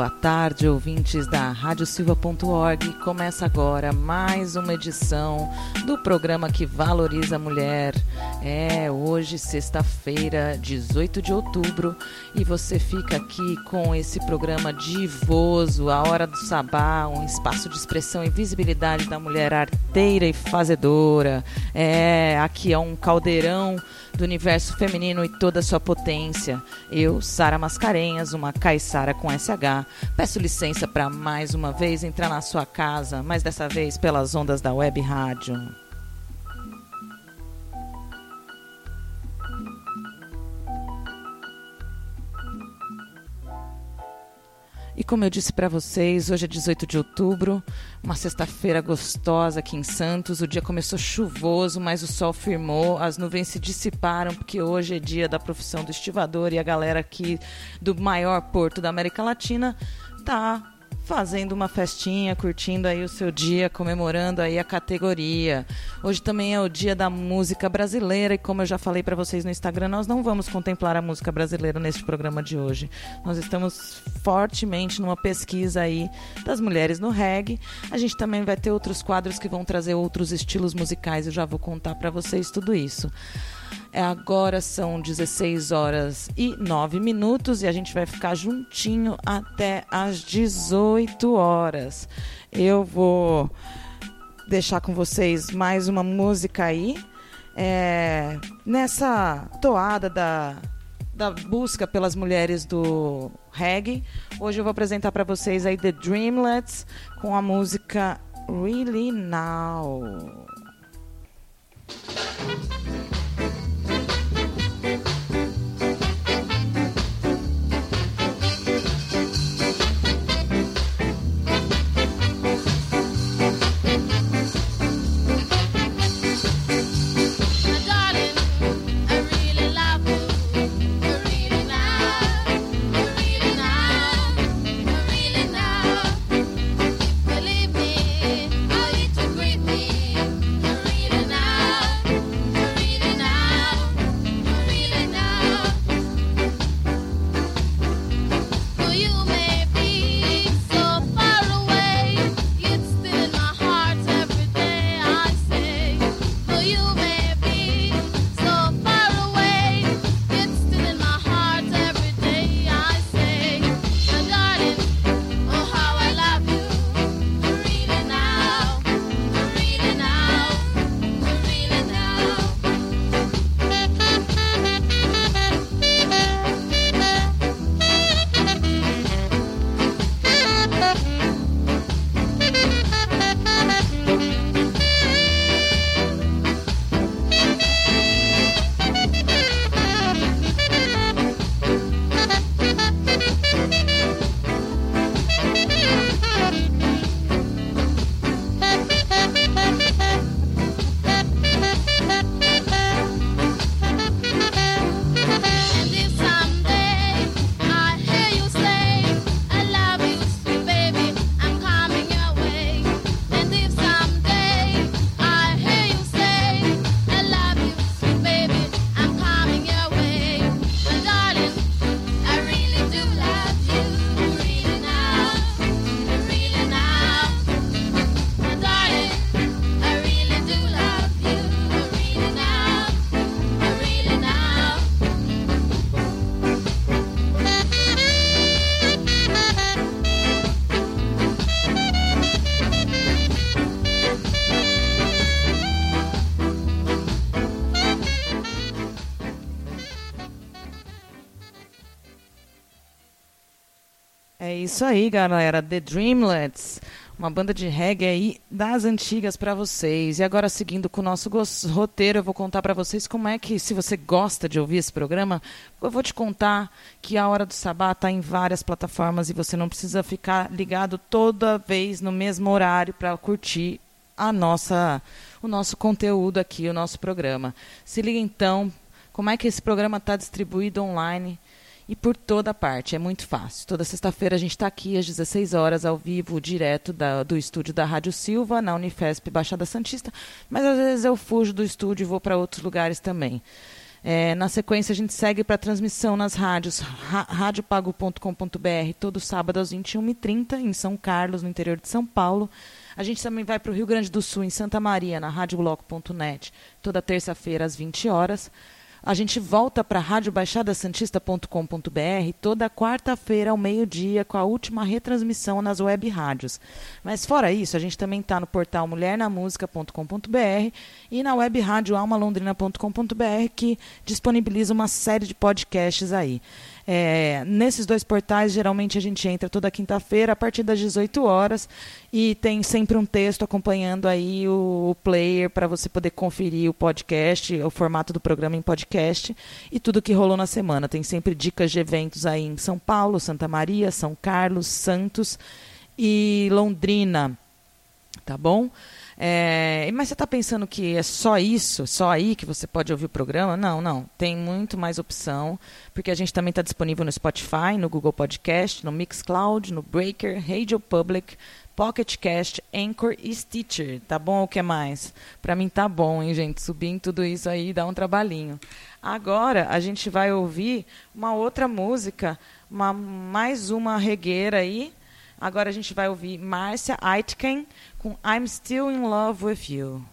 Boa tarde, ouvintes da radiosilva.org. Começa agora mais uma edição do programa que valoriza a mulher. É hoje, sexta-feira, 18 de outubro, e você fica aqui com esse programa divoso, A Hora do Sabá, um espaço de expressão e visibilidade da mulher arteira e fazedora. É, aqui é um caldeirão do universo feminino e toda a sua potência. Eu, Sara Mascarenhas, uma caiçara com SH, peço licença para mais uma vez entrar na sua casa, mas dessa vez pelas ondas da web rádio. E como eu disse para vocês, hoje é 18 de outubro, uma sexta-feira gostosa aqui em Santos. O dia começou chuvoso, mas o sol firmou, as nuvens se dissiparam, porque hoje é dia da profissão do estivador e a galera aqui do maior porto da América Latina tá fazendo uma festinha, curtindo aí o seu dia, comemorando aí a categoria. Hoje também é o dia da música brasileira e como eu já falei para vocês no Instagram, nós não vamos contemplar a música brasileira neste programa de hoje. Nós estamos fortemente numa pesquisa aí das mulheres no reggae. A gente também vai ter outros quadros que vão trazer outros estilos musicais, eu já vou contar para vocês tudo isso. É, agora são 16 horas e 9 minutos e a gente vai ficar juntinho até às 18 horas. Eu vou deixar com vocês mais uma música aí. É, nessa toada da, da busca pelas mulheres do reggae, hoje eu vou apresentar para vocês aí The Dreamlets com a música Really Now. Isso aí, galera. The Dreamlets, uma banda de reggae aí das antigas para vocês. E agora, seguindo com o nosso roteiro, eu vou contar para vocês como é que, se você gosta de ouvir esse programa, eu vou te contar que a Hora do Sabá está em várias plataformas e você não precisa ficar ligado toda vez no mesmo horário para curtir a nossa, o nosso conteúdo aqui, o nosso programa. Se liga então, como é que esse programa está distribuído online e por toda parte. É muito fácil. Toda sexta-feira a gente está aqui às 16 horas, ao vivo, direto da, do estúdio da Rádio Silva, na Unifesp Baixada Santista, mas às vezes eu fujo do estúdio e vou para outros lugares também. É, na sequência, a gente segue para a transmissão nas rádios radiopago.com.br, todo sábado às 21h30, em São Carlos, no interior de São Paulo. A gente também vai para o Rio Grande do Sul, em Santa Maria, na radiobloco.net, toda terça-feira às 20 horas. A gente volta para radiobaixadasantista.com.br toda quarta-feira ao meio-dia com a última retransmissão nas web rádios. Mas fora isso, a gente também está no portal mulhernamusica.com.br e na web rádio almalondrina.com.br que disponibiliza uma série de podcasts aí. É, nesses dois portais, geralmente a gente entra toda quinta-feira a partir das 18 horas e tem sempre um texto acompanhando aí o, o player para você poder conferir o podcast, o formato do programa em podcast e tudo que rolou na semana. Tem sempre dicas de eventos aí em São Paulo, Santa Maria, São Carlos, Santos e Londrina. Tá bom? É, mas você está pensando que é só isso, só aí que você pode ouvir o programa? Não, não. Tem muito mais opção, porque a gente também está disponível no Spotify, no Google Podcast, no Mixcloud, no Breaker, Radio Public, Pocket Cast, Anchor e Stitcher. Tá bom ou que mais? Para mim tá bom, hein, gente? Subir em tudo isso aí dá um trabalhinho. Agora a gente vai ouvir uma outra música, uma, mais uma regueira aí. Agora a gente vai ouvir Márcia Aitken com I'm Still in Love with You.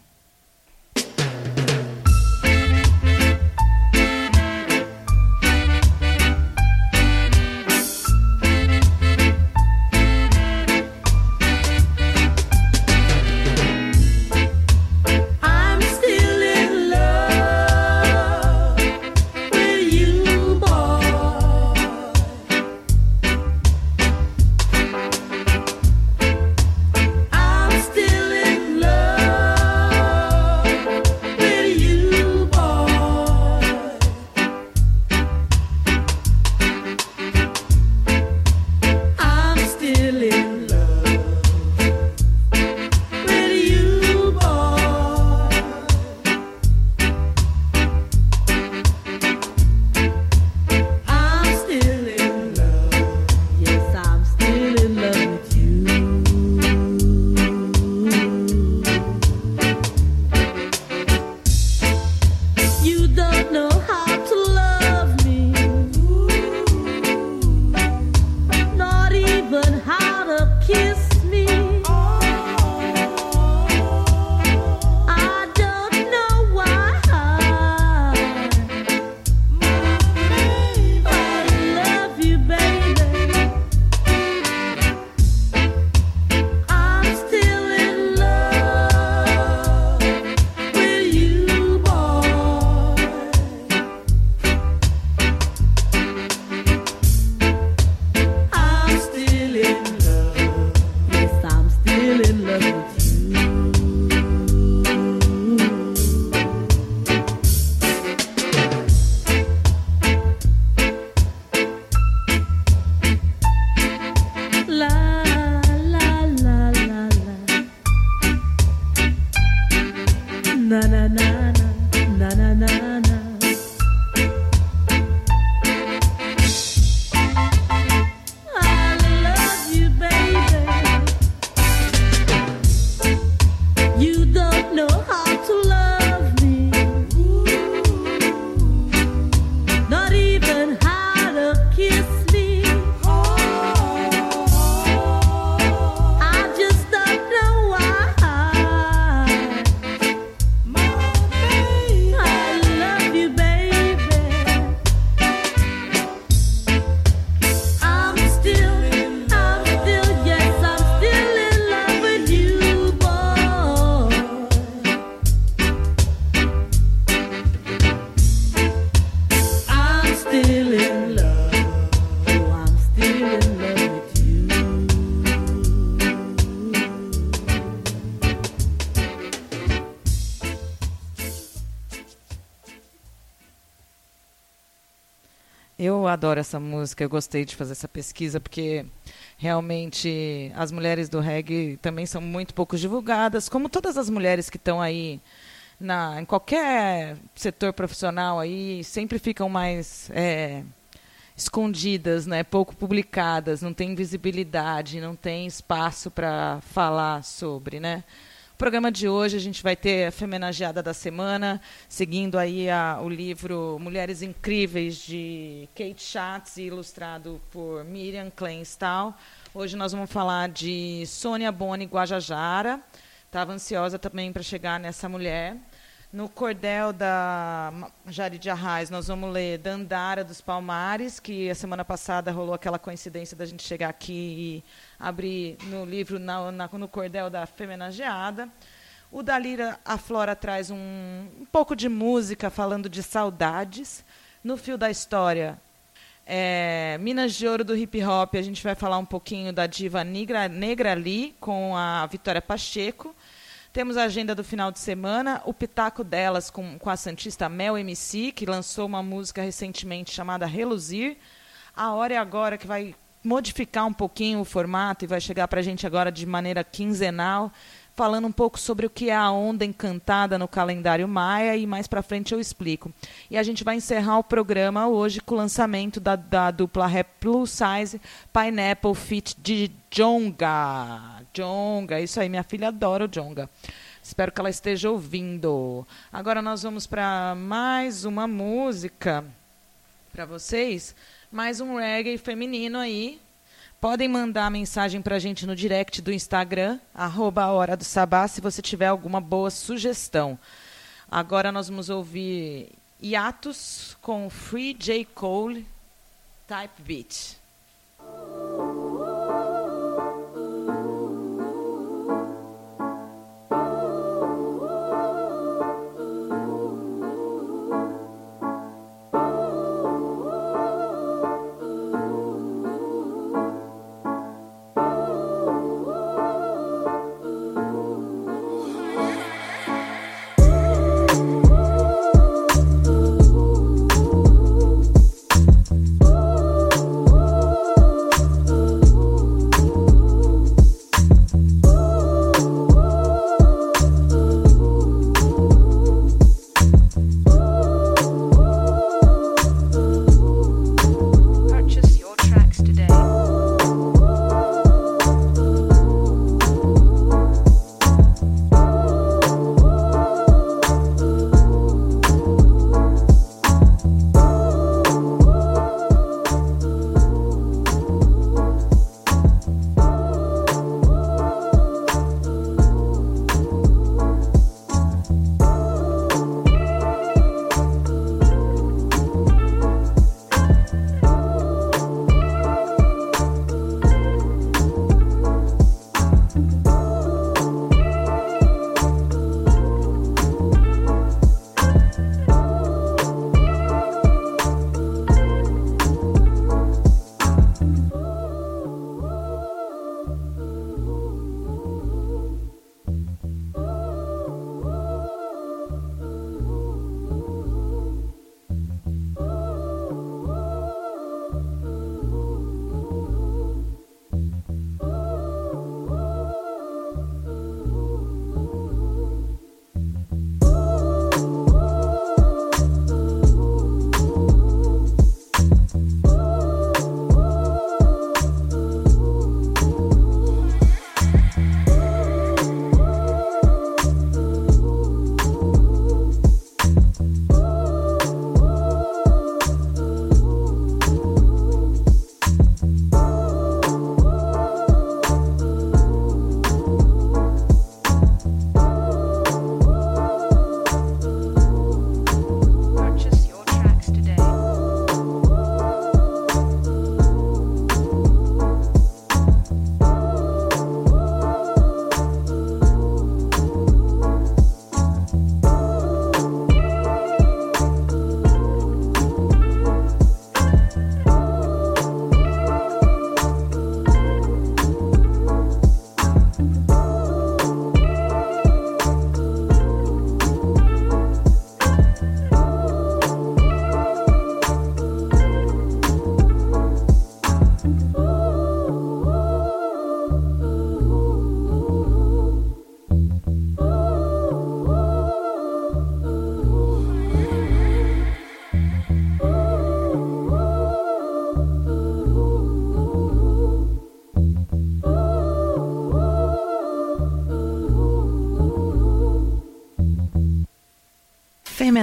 Adoro essa música, eu gostei de fazer essa pesquisa, porque realmente as mulheres do reggae também são muito pouco divulgadas, como todas as mulheres que estão aí na, em qualquer setor profissional aí, sempre ficam mais é, escondidas, né, pouco publicadas, não tem visibilidade, não tem espaço para falar sobre, né? Programa de hoje a gente vai ter a Femenageada da Semana, seguindo aí a, o livro Mulheres Incríveis de Kate Schatz, ilustrado por Miriam Kleinstahl. Hoje nós vamos falar de Sônia Boni Guajajara. Estava ansiosa também para chegar nessa mulher. No cordel da Jari de Arraes, nós vamos ler Dandara dos Palmares, que a semana passada rolou aquela coincidência da gente chegar aqui e abrir no livro, na, na, no cordel da Femenageada. O Dalira A Flora traz um, um pouco de música falando de saudades. No fio da história, é, Minas de Ouro do Hip Hop, a gente vai falar um pouquinho da diva Negra, Negra Lee com a Vitória Pacheco. Temos a agenda do final de semana, o pitaco delas com, com a Santista Mel MC, que lançou uma música recentemente chamada Reluzir. A hora é agora que vai modificar um pouquinho o formato e vai chegar para a gente agora de maneira quinzenal, falando um pouco sobre o que é a onda encantada no calendário maia e mais para frente eu explico. E a gente vai encerrar o programa hoje com o lançamento da, da dupla rap plus size Pineapple Fit de Jonga. Jonga. Isso aí, minha filha adora o Jonga. Espero que ela esteja ouvindo. Agora nós vamos para mais uma música para vocês. Mais um reggae feminino aí. Podem mandar mensagem para a gente no direct do Instagram, arroba Hora do Sabá, se você tiver alguma boa sugestão. Agora nós vamos ouvir Hiatus com Free J. Cole Type Beat.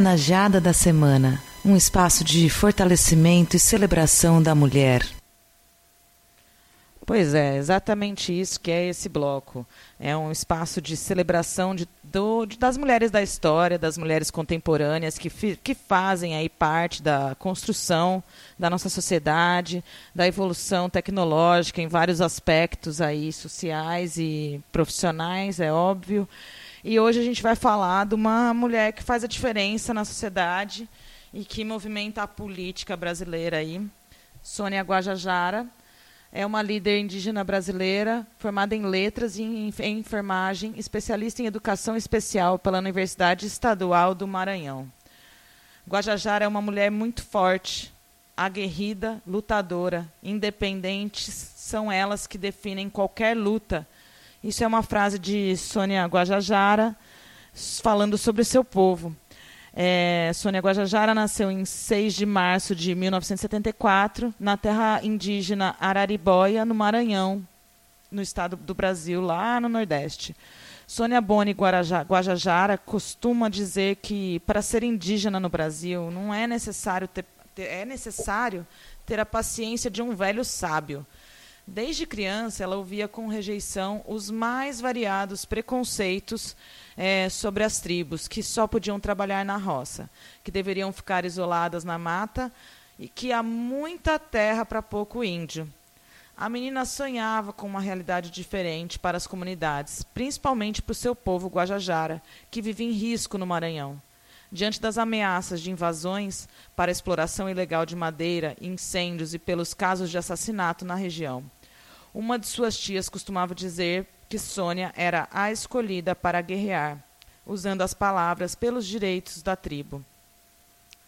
Homenageada da Semana um espaço de fortalecimento e celebração da mulher. Pois é, exatamente isso que é esse bloco. É um espaço de celebração de, do, de, das mulheres da história, das mulheres contemporâneas que, fi, que fazem aí parte da construção da nossa sociedade, da evolução tecnológica em vários aspectos aí sociais e profissionais, é óbvio. E hoje a gente vai falar de uma mulher que faz a diferença na sociedade e que movimenta a política brasileira aí, Sônia Guajajara é uma líder indígena brasileira, formada em letras e em enfermagem, especialista em educação especial pela Universidade Estadual do Maranhão. Guajajara é uma mulher muito forte, aguerrida, lutadora, independentes são elas que definem qualquer luta. Isso é uma frase de Sônia Guajajara falando sobre seu povo. É, Sônia Guajajara nasceu em 6 de março de 1974, na terra indígena Araribóia, no Maranhão, no estado do Brasil, lá no Nordeste. Sônia Boni Guajajara costuma dizer que para ser indígena no Brasil não é necessário ter, é necessário ter a paciência de um velho sábio. Desde criança, ela ouvia com rejeição os mais variados preconceitos é, sobre as tribos, que só podiam trabalhar na roça, que deveriam ficar isoladas na mata e que há muita terra para pouco índio. A menina sonhava com uma realidade diferente para as comunidades, principalmente para o seu povo Guajajara, que vive em risco no Maranhão. Diante das ameaças de invasões para exploração ilegal de madeira, incêndios e pelos casos de assassinato na região. Uma de suas tias costumava dizer que Sônia era a escolhida para guerrear, usando as palavras pelos direitos da tribo.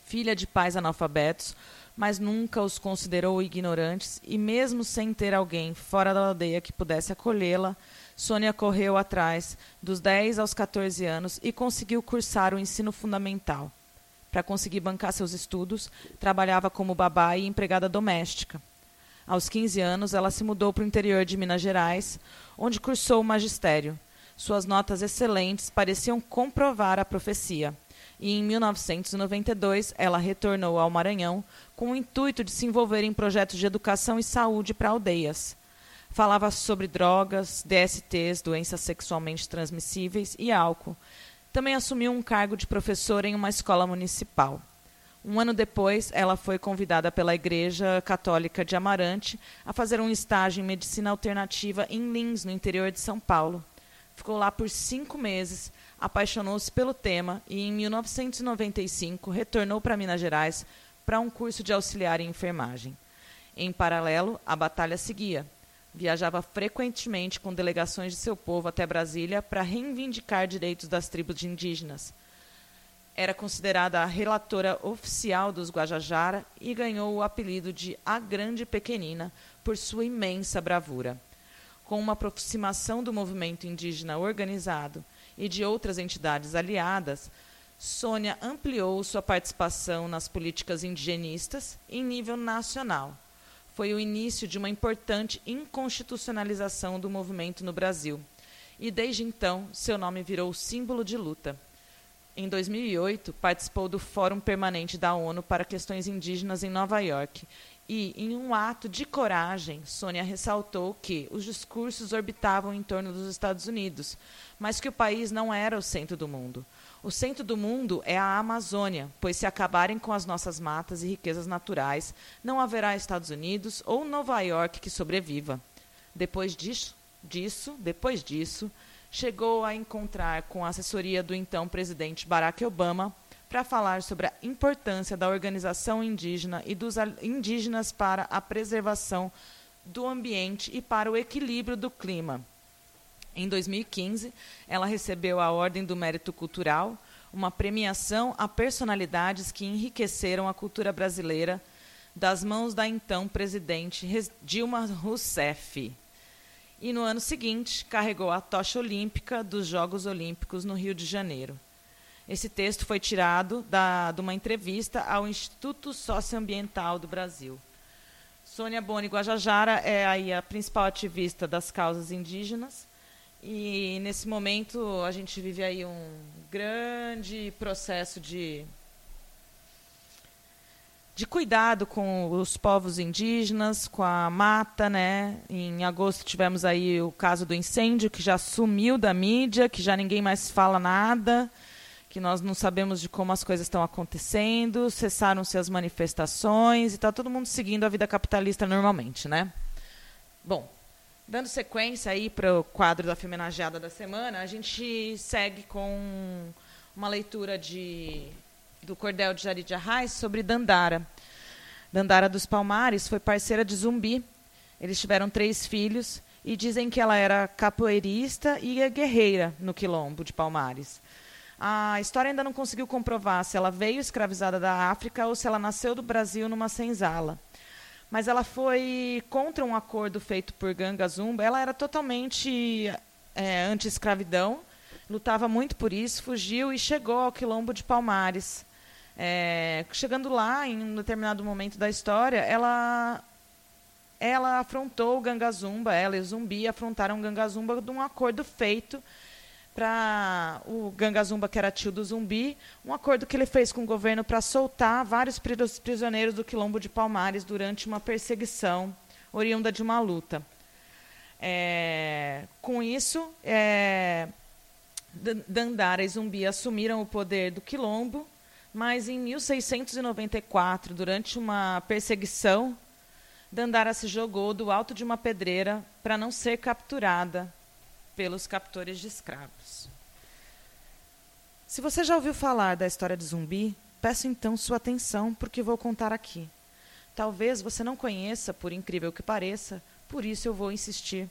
Filha de pais analfabetos, mas nunca os considerou ignorantes e, mesmo sem ter alguém fora da aldeia que pudesse acolhê-la, Sônia correu atrás dos 10 aos 14 anos e conseguiu cursar o ensino fundamental. Para conseguir bancar seus estudos, trabalhava como babá e empregada doméstica. Aos 15 anos, ela se mudou para o interior de Minas Gerais, onde cursou o magistério. Suas notas excelentes pareciam comprovar a profecia. E em 1992, ela retornou ao Maranhão com o intuito de se envolver em projetos de educação e saúde para aldeias. Falava sobre drogas, DSTs, doenças sexualmente transmissíveis e álcool. Também assumiu um cargo de professora em uma escola municipal. Um ano depois, ela foi convidada pela Igreja Católica de Amarante a fazer um estágio em medicina alternativa em Lins, no interior de São Paulo. Ficou lá por cinco meses, apaixonou-se pelo tema e, em 1995, retornou para Minas Gerais para um curso de auxiliar em enfermagem. Em paralelo, a batalha seguia. Viajava frequentemente com delegações de seu povo até Brasília para reivindicar direitos das tribos indígenas era considerada a relatora oficial dos Guajajara e ganhou o apelido de A Grande Pequenina por sua imensa bravura. Com uma aproximação do movimento indígena organizado e de outras entidades aliadas, Sônia ampliou sua participação nas políticas indigenistas em nível nacional. Foi o início de uma importante inconstitucionalização do movimento no Brasil. E desde então, seu nome virou símbolo de luta. Em 2008, participou do Fórum Permanente da ONU para Questões Indígenas em Nova York e, em um ato de coragem, Sônia ressaltou que os discursos orbitavam em torno dos Estados Unidos, mas que o país não era o centro do mundo. O centro do mundo é a Amazônia, pois se acabarem com as nossas matas e riquezas naturais, não haverá Estados Unidos ou Nova York que sobreviva. Depois disso, disso depois disso, chegou a encontrar com a assessoria do então presidente Barack Obama para falar sobre a importância da organização indígena e dos indígenas para a preservação do ambiente e para o equilíbrio do clima. Em 2015, ela recebeu a Ordem do Mérito Cultural, uma premiação a personalidades que enriqueceram a cultura brasileira, das mãos da então presidente Dilma Rousseff e no ano seguinte carregou a tocha olímpica dos Jogos Olímpicos no Rio de Janeiro. Esse texto foi tirado da, de uma entrevista ao Instituto Socioambiental do Brasil. Sônia Boni Guajajara é aí a principal ativista das causas indígenas E nesse momento a gente vive aí um grande processo de de cuidado com os povos indígenas, com a mata, né? Em agosto tivemos aí o caso do incêndio que já sumiu da mídia, que já ninguém mais fala nada, que nós não sabemos de como as coisas estão acontecendo, cessaram-se as manifestações e está todo mundo seguindo a vida capitalista normalmente, né? Bom, dando sequência aí para o quadro da Femenageada da semana, a gente segue com uma leitura de do Cordel de Jari de Arraes sobre Dandara. Dandara dos Palmares foi parceira de Zumbi. Eles tiveram três filhos e dizem que ela era capoeirista e guerreira no quilombo de Palmares. A história ainda não conseguiu comprovar se ela veio escravizada da África ou se ela nasceu do Brasil numa senzala. Mas ela foi contra um acordo feito por Ganga Zumba. Ela era totalmente é, anti-escravidão, lutava muito por isso, fugiu e chegou ao quilombo de Palmares. É, chegando lá, em um determinado momento da história, ela ela afrontou o Gangazumba, ela e o Zumbi afrontaram o Gangazumba de um acordo feito para o Gangazumba, que era tio do Zumbi, um acordo que ele fez com o governo para soltar vários prisioneiros do Quilombo de Palmares durante uma perseguição oriunda de uma luta. É, com isso, é, Dandara e Zumbi assumiram o poder do Quilombo mas em 1694, durante uma perseguição, Dandara se jogou do alto de uma pedreira para não ser capturada pelos captores de escravos. Se você já ouviu falar da história de zumbi, peço então sua atenção porque vou contar aqui. Talvez você não conheça, por incrível que pareça, por isso eu vou insistir.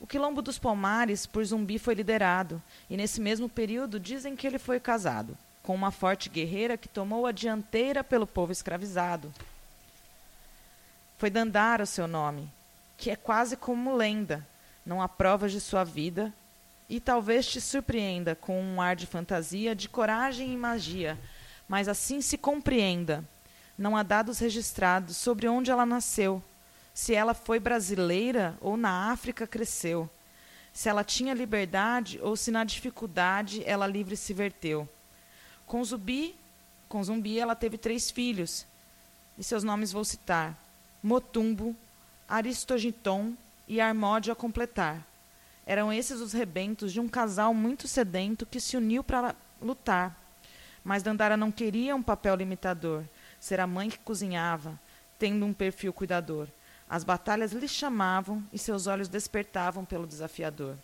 O Quilombo dos Palmares por Zumbi foi liderado, e nesse mesmo período dizem que ele foi casado com uma forte guerreira que tomou a dianteira pelo povo escravizado. Foi Dandara o seu nome, que é quase como lenda, não há provas de sua vida, e talvez te surpreenda com um ar de fantasia, de coragem e magia, mas assim se compreenda. Não há dados registrados sobre onde ela nasceu, se ela foi brasileira ou na África cresceu, se ela tinha liberdade ou se na dificuldade ela livre se verteu. Com Zumbi, com Zumbi ela teve três filhos, e seus nomes vou citar: Motumbo, Aristogiton e Armódio a completar. Eram esses os rebentos de um casal muito sedento que se uniu para lutar. Mas Dandara não queria um papel limitador, ser a mãe que cozinhava, tendo um perfil cuidador. As batalhas lhe chamavam e seus olhos despertavam pelo desafiador.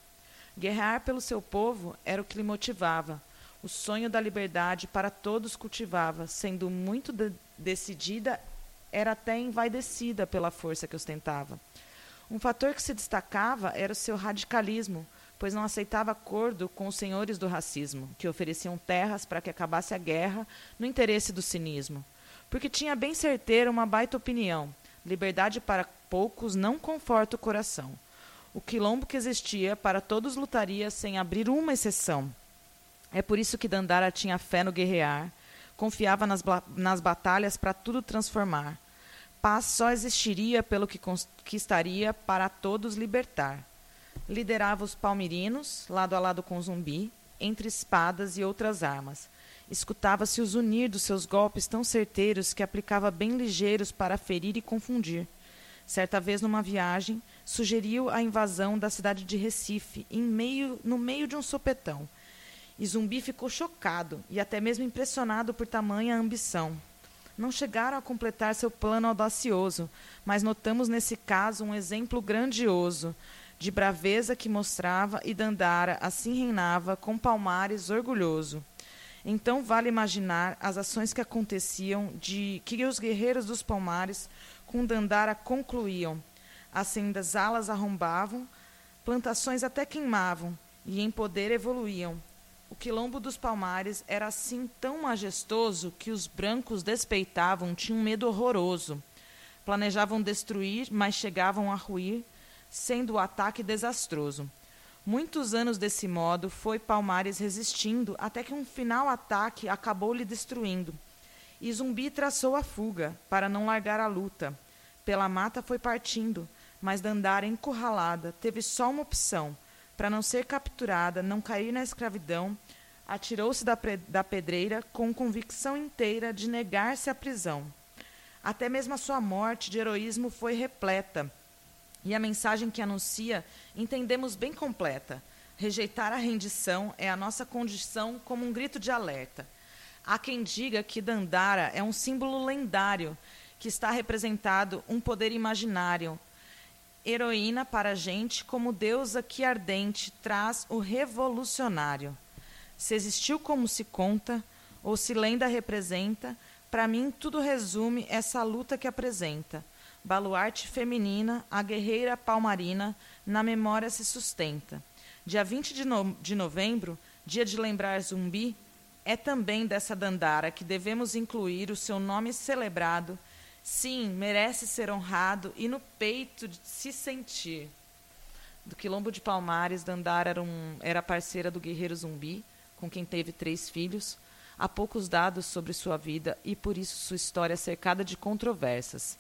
Guerrear pelo seu povo era o que lhe motivava, o sonho da liberdade para todos cultivava, sendo muito de decidida, era até envaidecida pela força que ostentava. Um fator que se destacava era o seu radicalismo, pois não aceitava acordo com os senhores do racismo, que ofereciam terras para que acabasse a guerra no interesse do cinismo. Porque tinha bem certeira uma baita opinião: liberdade para poucos não conforta o coração. O quilombo que existia para todos lutaria sem abrir uma exceção. É por isso que Dandara tinha fé no guerrear, confiava nas, nas batalhas para tudo transformar. Paz só existiria pelo que conquistaria para todos libertar. Liderava os palmirinos, lado a lado com Zumbi, entre espadas e outras armas. Escutava-se os unir dos seus golpes tão certeiros que aplicava bem ligeiros para ferir e confundir. Certa vez, numa viagem, sugeriu a invasão da cidade de Recife, em meio, no meio de um sopetão e Zumbi ficou chocado e até mesmo impressionado por tamanha ambição. Não chegaram a completar seu plano audacioso, mas notamos nesse caso um exemplo grandioso de braveza que mostrava e Dandara assim reinava com Palmares orgulhoso. Então vale imaginar as ações que aconteciam de que os guerreiros dos Palmares com Dandara concluíam. Acendas alas arrombavam, plantações até queimavam, e em poder evoluíam, o quilombo dos Palmares era assim tão majestoso que os brancos despeitavam, tinham um medo horroroso. Planejavam destruir, mas chegavam a ruir, sendo o ataque desastroso. Muitos anos desse modo foi Palmares resistindo, até que um final ataque acabou lhe destruindo. E Zumbi traçou a fuga, para não largar a luta. Pela mata foi partindo, mas Dandara, encurralada, teve só uma opção – para não ser capturada, não cair na escravidão, atirou-se da, da pedreira com convicção inteira de negar-se à prisão. Até mesmo a sua morte de heroísmo foi repleta. E a mensagem que anuncia entendemos bem completa. Rejeitar a rendição é a nossa condição como um grito de alerta. Há quem diga que Dandara é um símbolo lendário que está representado um poder imaginário. Heroína para a gente, como deusa que ardente traz o revolucionário. Se existiu como se conta, ou se lenda representa, para mim tudo resume essa luta que apresenta. Baluarte feminina, a guerreira palmarina, na memória se sustenta. Dia 20 de, no de novembro, dia de lembrar zumbi, é também dessa Dandara que devemos incluir o seu nome celebrado Sim, merece ser honrado e no peito de se sentir. Do Quilombo de Palmares, Dandara era, um, era parceira do guerreiro zumbi, com quem teve três filhos. Há poucos dados sobre sua vida e por isso sua história é cercada de controvérsias.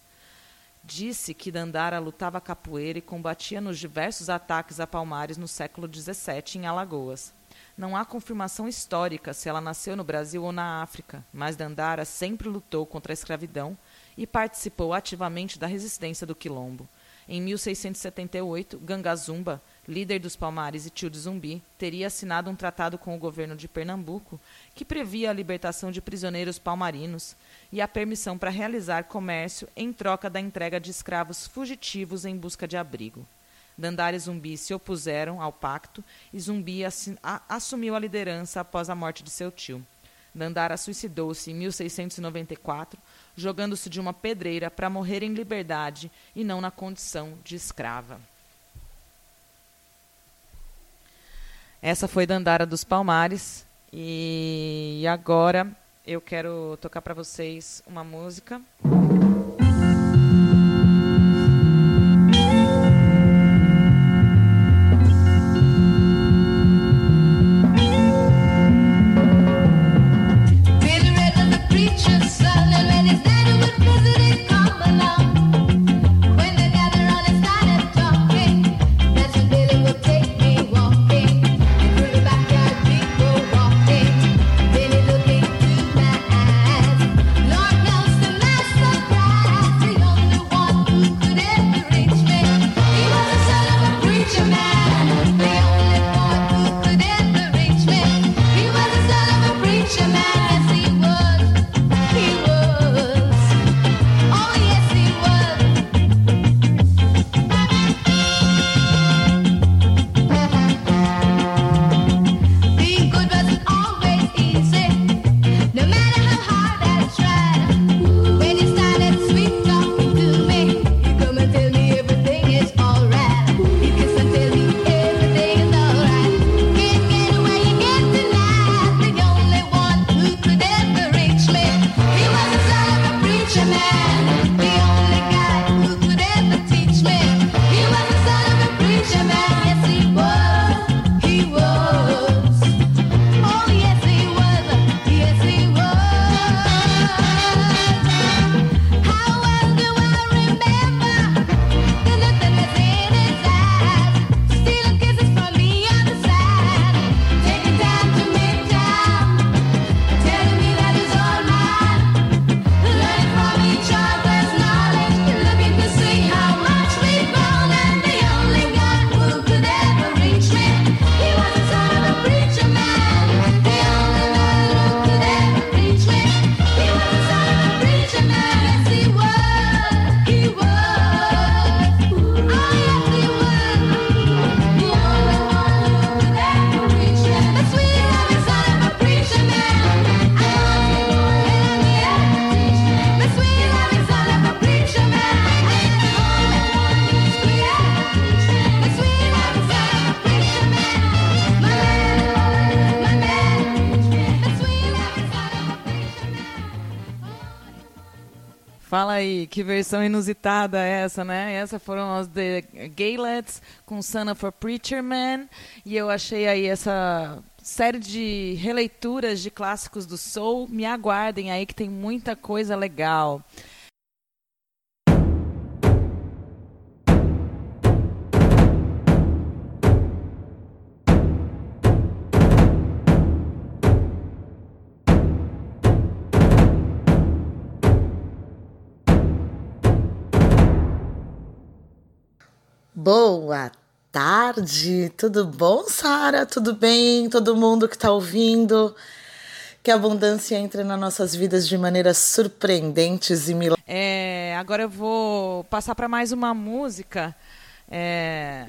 Disse que Dandara lutava capoeira e combatia nos diversos ataques a Palmares no século XVII em Alagoas. Não há confirmação histórica se ela nasceu no Brasil ou na África, mas Dandara sempre lutou contra a escravidão e participou ativamente da resistência do Quilombo. Em 1678, Gangazumba, líder dos Palmares e tio de Zumbi, teria assinado um tratado com o governo de Pernambuco que previa a libertação de prisioneiros palmarinos e a permissão para realizar comércio em troca da entrega de escravos fugitivos em busca de abrigo. Dandara e Zumbi se opuseram ao pacto e Zumbi assumiu a liderança após a morte de seu tio. Dandara suicidou-se em 1694 jogando-se de uma pedreira para morrer em liberdade e não na condição de escrava. Essa foi Dandara dos Palmares e agora eu quero tocar para vocês uma música. Fala aí, que versão inusitada é essa, né? Essas foram as The Gaylets com Son of a Preacher Man. E eu achei aí essa série de releituras de clássicos do soul. Me aguardem aí que tem muita coisa legal. Boa tarde, tudo bom, Sara? Tudo bem? Todo mundo que está ouvindo? Que a abundância entre nas nossas vidas de maneiras surpreendentes e milagrosas. É, agora eu vou passar para mais uma música. É...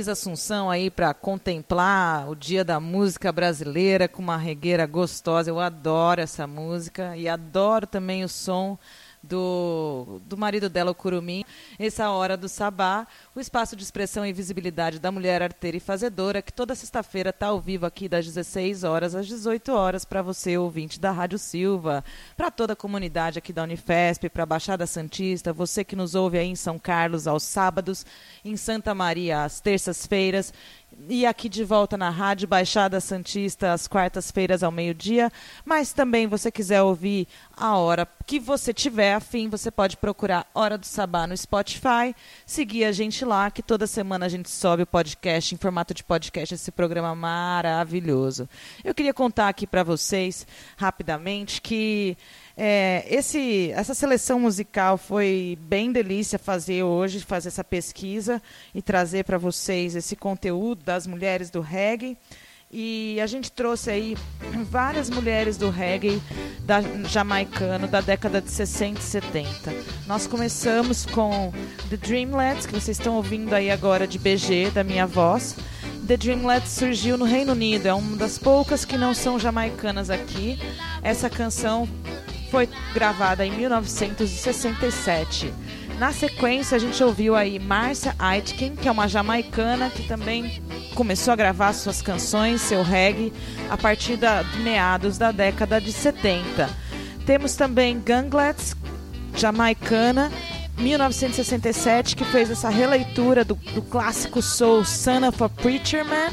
Anelisa Assunção aí para contemplar o Dia da Música Brasileira com uma regueira gostosa. Eu adoro essa música e adoro também o som do, do marido dela, o Curumim, essa hora do Sabá, o espaço de expressão e visibilidade da mulher arteira e fazedora, que toda sexta-feira está ao vivo aqui das 16 horas às 18 horas para você, ouvinte da Rádio Silva, para toda a comunidade aqui da Unifesp, para a Baixada Santista, você que nos ouve aí em São Carlos aos sábados, em Santa Maria às terças-feiras e aqui de volta na Rádio Baixada Santista às quartas-feiras ao meio-dia. Mas também você quiser ouvir a hora que você tiver afim, você pode procurar Hora do Sabá no Spotify, seguir a gente lá, que toda semana a gente sobe o podcast em formato de podcast, esse programa maravilhoso. Eu queria contar aqui para vocês rapidamente que é, esse, essa seleção musical foi bem delícia fazer hoje, fazer essa pesquisa e trazer para vocês esse conteúdo das mulheres do reggae. E a gente trouxe aí várias mulheres do reggae da, jamaicano da década de 60 e 70. Nós começamos com The Dreamlets, que vocês estão ouvindo aí agora de BG, da minha voz. The Dreamlets surgiu no Reino Unido, é uma das poucas que não são jamaicanas aqui. Essa canção foi gravada em 1967. Na sequência, a gente ouviu aí Marcia Aitken, que é uma jamaicana que também começou a gravar suas canções, seu reggae, a partir da, de meados da década de 70. Temos também Ganglets, jamaicana, 1967, que fez essa releitura do, do clássico soul Son of a Preacher Man.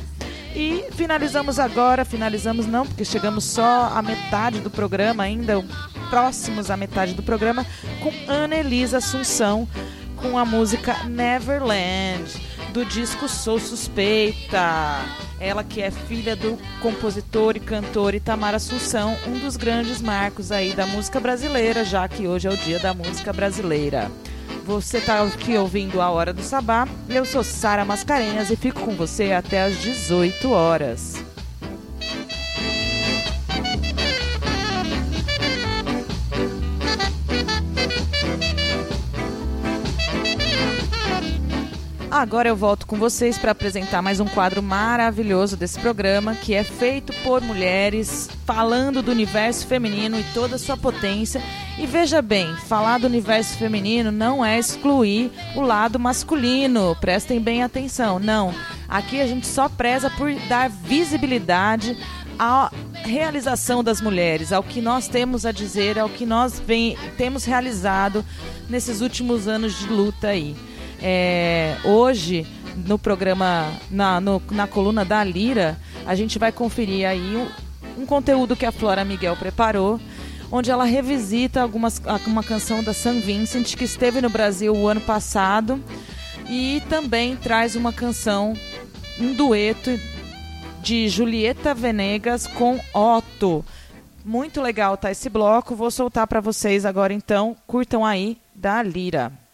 E finalizamos agora, finalizamos não, porque chegamos só à metade do programa ainda, próximos à metade do programa, com Ana Elisa Assunção, com a música Neverland, do disco Sou Suspeita. Ela que é filha do compositor e cantor Itamar Assunção, um dos grandes marcos aí da música brasileira, já que hoje é o dia da música brasileira. Você está aqui ouvindo a Hora do Sabá. Eu sou Sara Mascarenhas e fico com você até às 18 horas. Agora eu volto com vocês para apresentar mais um quadro maravilhoso desse programa, que é feito por mulheres, falando do universo feminino e toda a sua potência. E veja bem, falar do universo feminino não é excluir o lado masculino. Prestem bem atenção. Não. Aqui a gente só preza por dar visibilidade à realização das mulheres, ao que nós temos a dizer, ao que nós vem, temos realizado nesses últimos anos de luta aí. É, hoje, no programa, na, no, na coluna da Lira, a gente vai conferir aí um, um conteúdo que a Flora Miguel preparou, onde ela revisita algumas, uma canção da San Vincent que esteve no Brasil o ano passado e também traz uma canção, um dueto de Julieta Venegas com Otto. Muito legal tá esse bloco. Vou soltar para vocês agora então. Curtam aí da Lira.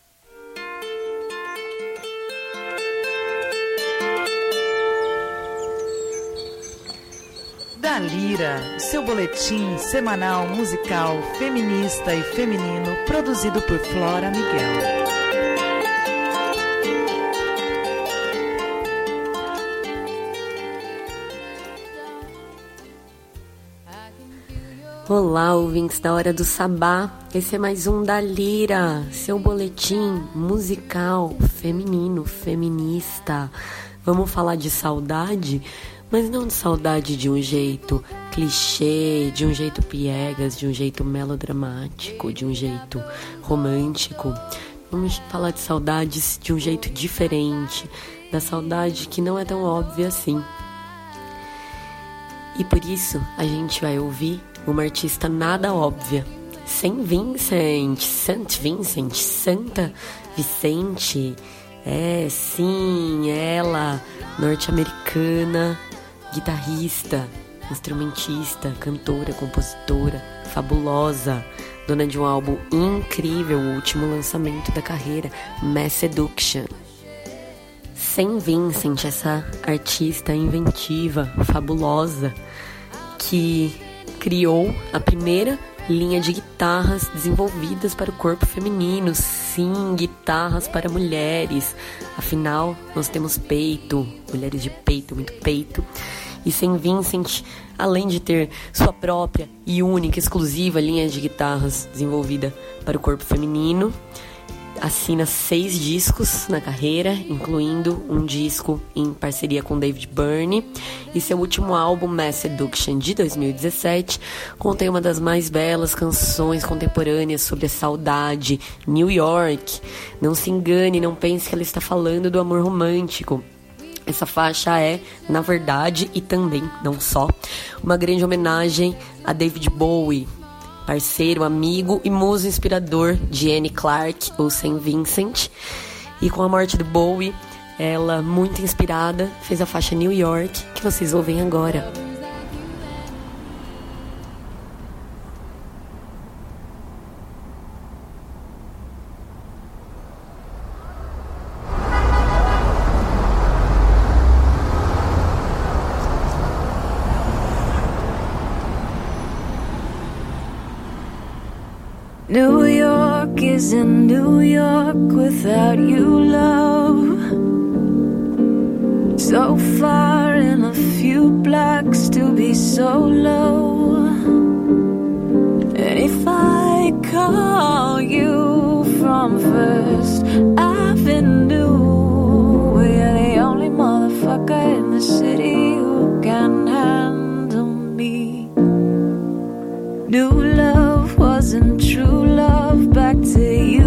Da Lira, seu boletim semanal musical feminista e feminino produzido por Flora Miguel. Olá, ouvintes da Hora do Sabá. Esse é mais um da Lira, seu boletim musical feminino, feminista. Vamos falar de saudade? Mas não de saudade de um jeito clichê, de um jeito piegas, de um jeito melodramático, de um jeito romântico. Vamos falar de saudades de um jeito diferente, da saudade que não é tão óbvia assim. E por isso a gente vai ouvir uma artista nada óbvia. Saint Vincent, Saint Vincent, Santa Vicente. É, sim, ela, norte-americana, guitarrista, instrumentista, cantora, compositora, fabulosa, dona de um álbum incrível, o último lançamento da carreira, Mass Seduction. Sem Vincent, essa artista inventiva, fabulosa, que criou a primeira linha de guitarras desenvolvidas para o corpo feminino. Sim, guitarras para mulheres. Afinal, nós temos peito, mulheres de peito, muito peito. E St. Vincent, além de ter sua própria e única, exclusiva linha de guitarras desenvolvida para o corpo feminino, assina seis discos na carreira, incluindo um disco em parceria com David Byrne. E seu último álbum, Mass Seduction, de 2017, contém uma das mais belas canções contemporâneas sobre a saudade, New York. Não se engane, não pense que ela está falando do amor romântico. Essa faixa é, na verdade, e também, não só, uma grande homenagem a David Bowie, parceiro, amigo e muso inspirador de Anne Clark, ou St. Vincent. E com a morte do Bowie, ela, muito inspirada, fez a faixa New York, que vocês ouvem agora. New York isn't New York without you, love. So far in a few blocks to be so low. And if I call you from First Avenue, we're the only motherfucker in the city who can handle me. New love wasn't true love back to you,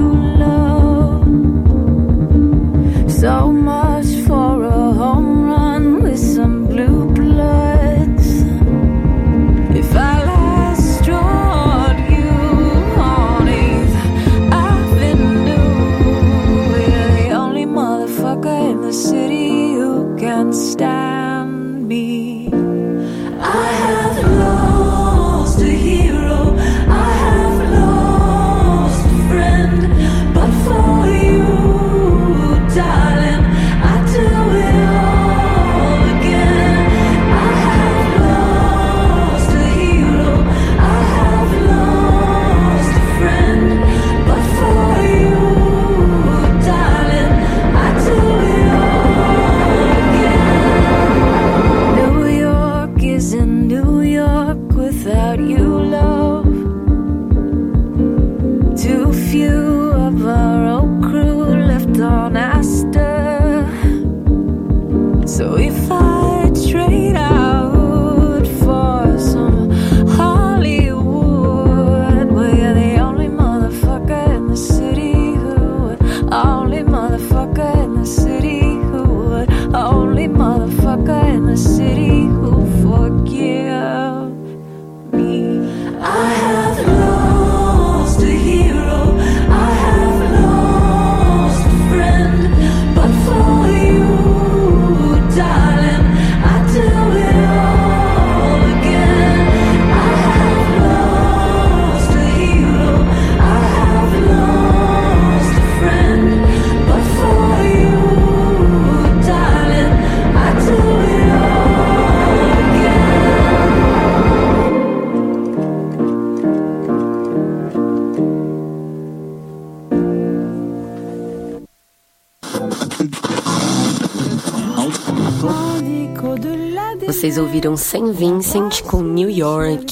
ouviram St. Vincent com New York.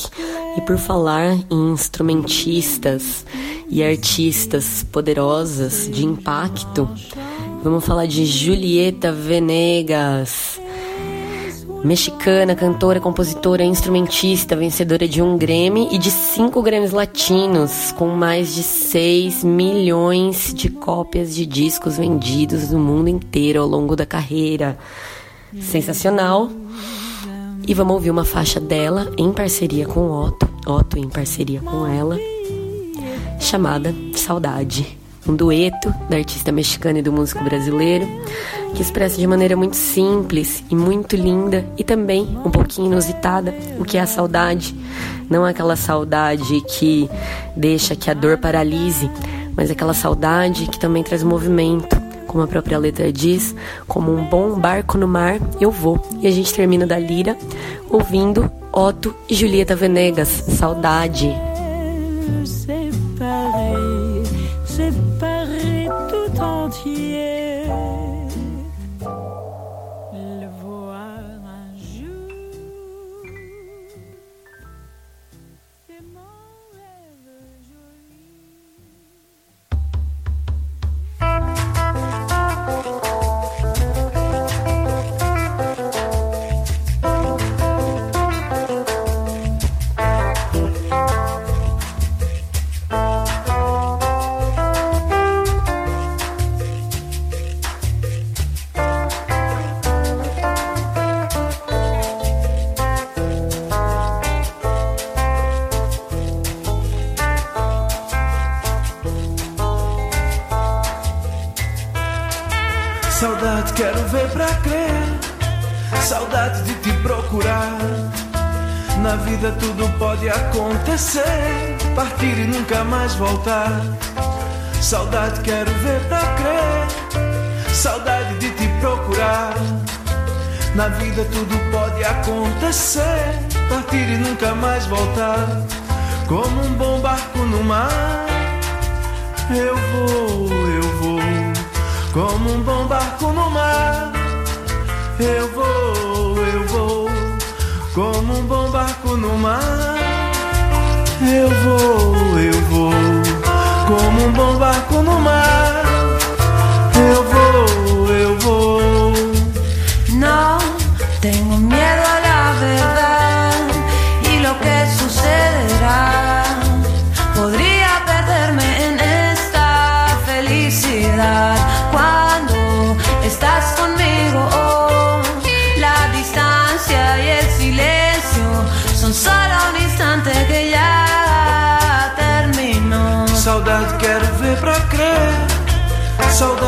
E por falar em instrumentistas e artistas poderosas de impacto, vamos falar de Julieta Venegas. Mexicana, cantora, compositora, instrumentista, vencedora de um Grammy e de cinco Grammys latinos, com mais de 6 milhões de cópias de discos vendidos no mundo inteiro ao longo da carreira. Sensacional! E vamos ouvir uma faixa dela em parceria com o Otto, Otto em parceria com ela, chamada Saudade. Um dueto da artista mexicana e do músico brasileiro, que expressa de maneira muito simples e muito linda e também um pouquinho inusitada o que é a saudade. Não aquela saudade que deixa que a dor paralise, mas aquela saudade que também traz movimento, como a própria letra diz, como um bom barco no mar, eu vou. E a gente termina da lira ouvindo Otto e Julieta Venegas, Saudade. me séparer, séparer tout entier. Quero ver pra crer. Saudade de te procurar. Na vida tudo pode acontecer. Partir e nunca mais voltar. Saudade quero ver pra crer. Saudade de te procurar. Na vida tudo pode acontecer. Partir e nunca mais voltar. Como um bom barco no mar. Eu vou, eu. Como um bom barco no mar. Eu vou, eu vou. Como um bom barco no mar. Eu vou, eu vou. Como um bom barco no mar. Eu vou, eu vou. No tengo miedo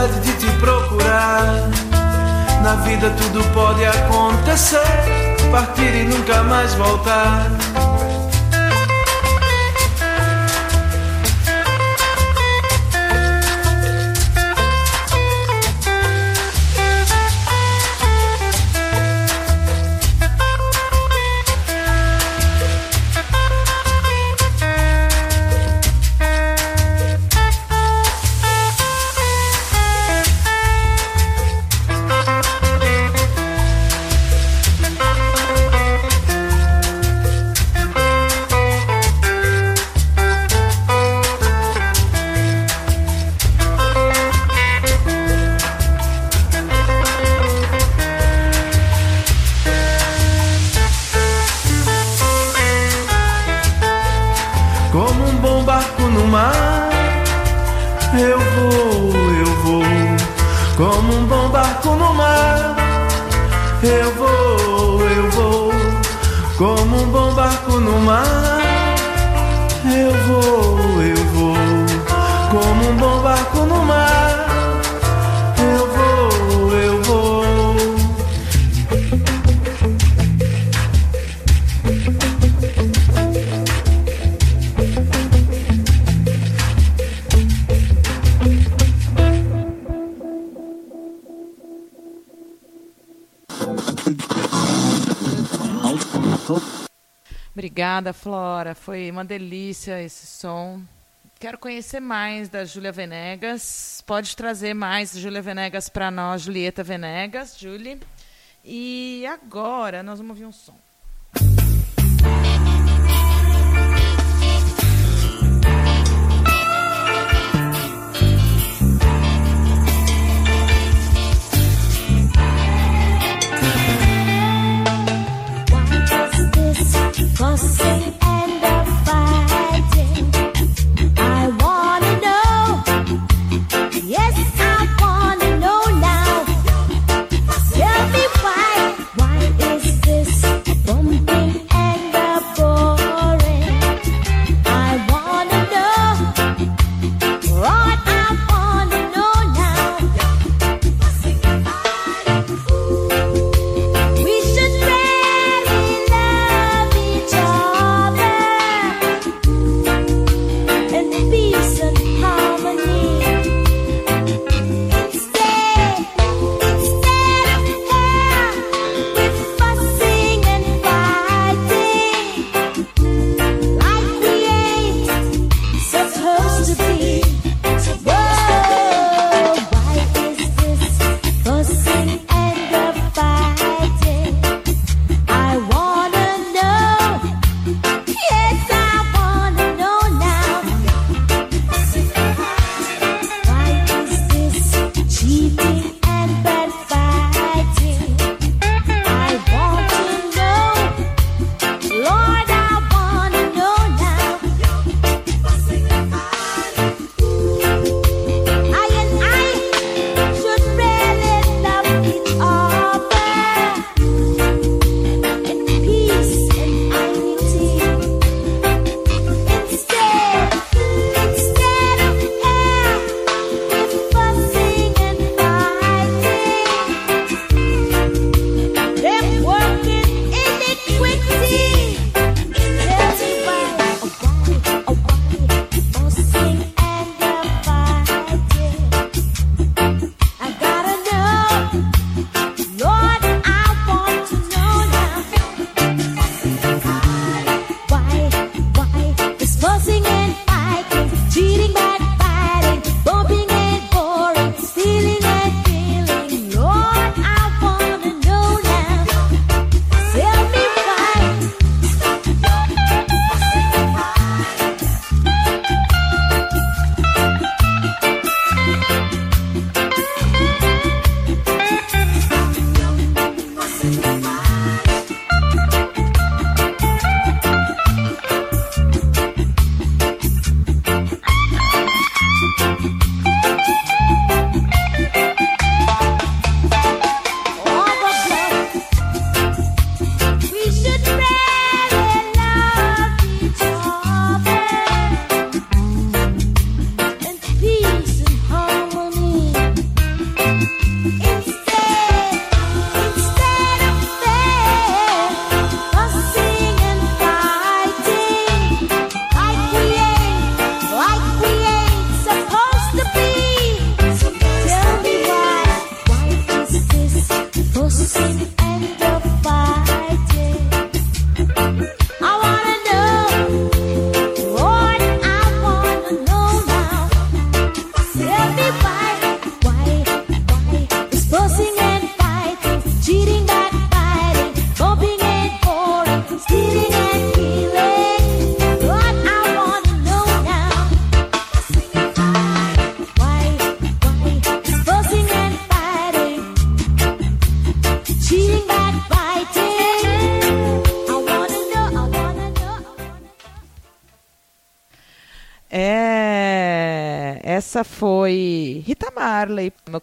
De te procurar. Na vida tudo pode acontecer. Partir e nunca mais voltar. Obrigada, Flora. Foi uma delícia esse som. Quero conhecer mais da Júlia Venegas. Pode trazer mais Júlia Venegas para nós, Julieta Venegas, Julie. E agora nós vamos ouvir um som. Fussing and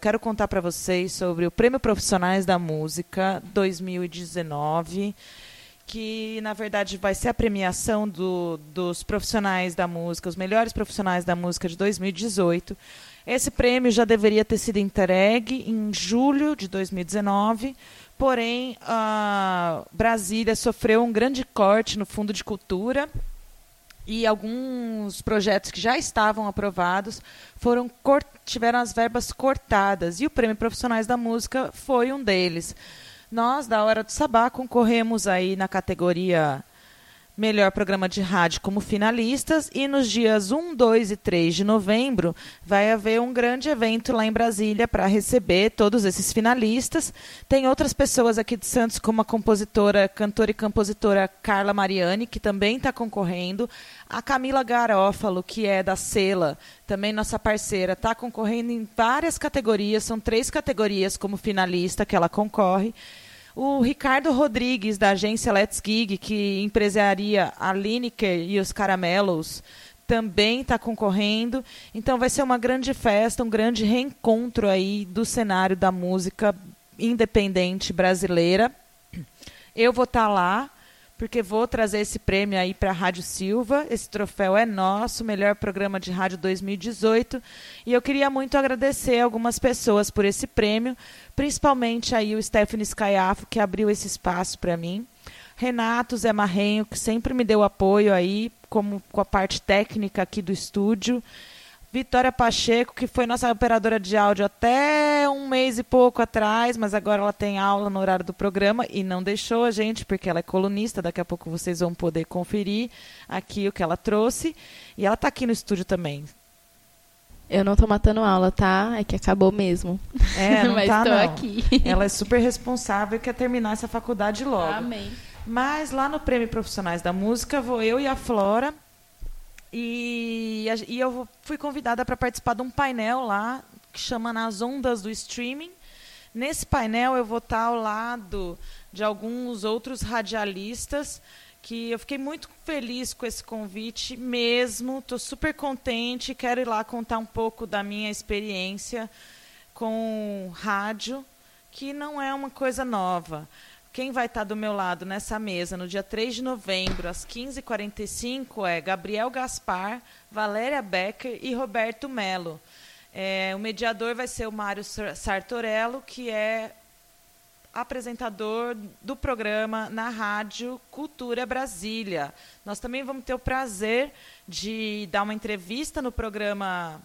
quero contar para vocês sobre o Prêmio Profissionais da Música 2019, que na verdade vai ser a premiação do, dos profissionais da música, os melhores profissionais da música de 2018. Esse prêmio já deveria ter sido entregue em julho de 2019, porém, Brasília sofreu um grande corte no Fundo de Cultura e alguns projetos que já estavam aprovados foram tiveram as verbas cortadas e o Prêmio Profissionais da Música foi um deles. Nós da Hora do Sabá concorremos aí na categoria Melhor Programa de Rádio como finalistas e nos dias 1, 2 e 3 de novembro vai haver um grande evento lá em Brasília para receber todos esses finalistas. Tem outras pessoas aqui de Santos, como a compositora, cantora e compositora Carla Mariani, que também está concorrendo. A Camila Garófalo, que é da Sela, também nossa parceira, está concorrendo em várias categorias, são três categorias como finalista que ela concorre. O Ricardo Rodrigues, da agência Let's Gig, que empresaria a Lineker e os Caramelos, também está concorrendo. Então vai ser uma grande festa, um grande reencontro aí do cenário da música independente brasileira. Eu vou estar tá lá porque vou trazer esse prêmio aí para a Rádio Silva. Esse troféu é nosso, melhor programa de rádio 2018. E eu queria muito agradecer algumas pessoas por esse prêmio, principalmente aí o Stephanie Scaiafo, que abriu esse espaço para mim. Renato Zé Marrenho, que sempre me deu apoio aí, como com a parte técnica aqui do estúdio. Vitória Pacheco, que foi nossa operadora de áudio até um mês e pouco atrás, mas agora ela tem aula no horário do programa e não deixou a gente, porque ela é colunista. Daqui a pouco vocês vão poder conferir aqui o que ela trouxe. E ela está aqui no estúdio também. Eu não estou matando aula, tá? É que acabou mesmo. É, não Mas tá, não. aqui. Ela é super responsável e quer terminar essa faculdade logo. Amém. Mas lá no Prêmio Profissionais da Música, vou eu e a Flora. E, e eu fui convidada para participar de um painel lá que chama Nas Ondas do Streaming. Nesse painel eu vou estar ao lado de alguns outros radialistas que eu fiquei muito feliz com esse convite mesmo. Estou super contente. Quero ir lá contar um pouco da minha experiência com rádio, que não é uma coisa nova. Quem vai estar do meu lado nessa mesa no dia 3 de novembro, às 15h45, é Gabriel Gaspar, Valéria Becker e Roberto Melo. É, o mediador vai ser o Mário Sar- Sartorello, que é apresentador do programa na rádio Cultura Brasília. Nós também vamos ter o prazer de dar uma entrevista no programa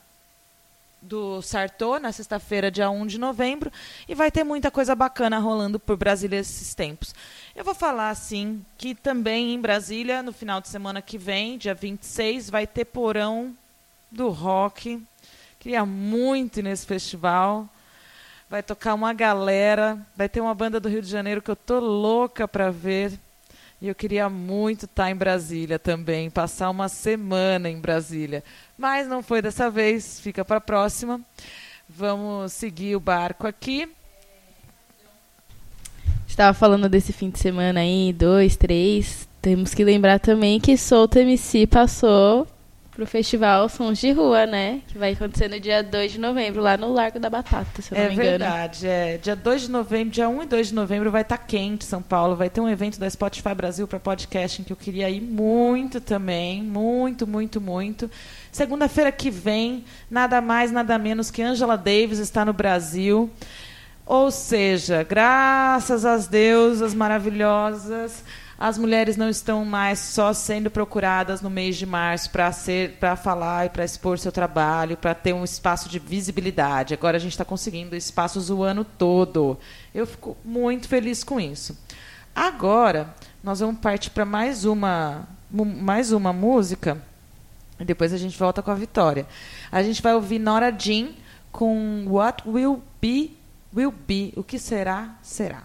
do Sartor, na sexta-feira, dia 1 de novembro, e vai ter muita coisa bacana rolando por Brasília esses tempos. Eu vou falar, assim, que também em Brasília, no final de semana que vem, dia 26, vai ter Porão do Rock. Queria muito ir nesse festival. Vai tocar uma galera, vai ter uma banda do Rio de Janeiro que eu tô louca para ver. E eu queria muito estar em Brasília também, passar uma semana em Brasília. Mas não foi dessa vez, fica para a próxima. Vamos seguir o barco aqui. Estava falando desse fim de semana aí, dois, três. Temos que lembrar também que Solta MC passou pro festival Sons de Rua, né? Que vai acontecer no dia 2 de novembro, lá no Largo da Batata, se eu não É me engano. verdade. É. Dia 2 de novembro, dia 1 e 2 de novembro vai estar quente São Paulo. Vai ter um evento da Spotify Brasil para podcasting que eu queria ir muito também. Muito, muito, muito. Segunda-feira que vem, nada mais, nada menos que Angela Davis está no Brasil. Ou seja, graças às deusas maravilhosas, as mulheres não estão mais só sendo procuradas no mês de março para ser, para falar e para expor seu trabalho, para ter um espaço de visibilidade. Agora a gente está conseguindo espaços o ano todo. Eu fico muito feliz com isso. Agora nós vamos partir para mais uma, mais uma música. Depois a gente volta com a Vitória. A gente vai ouvir Nora Jean com What Will Be, Will Be. O que será, será.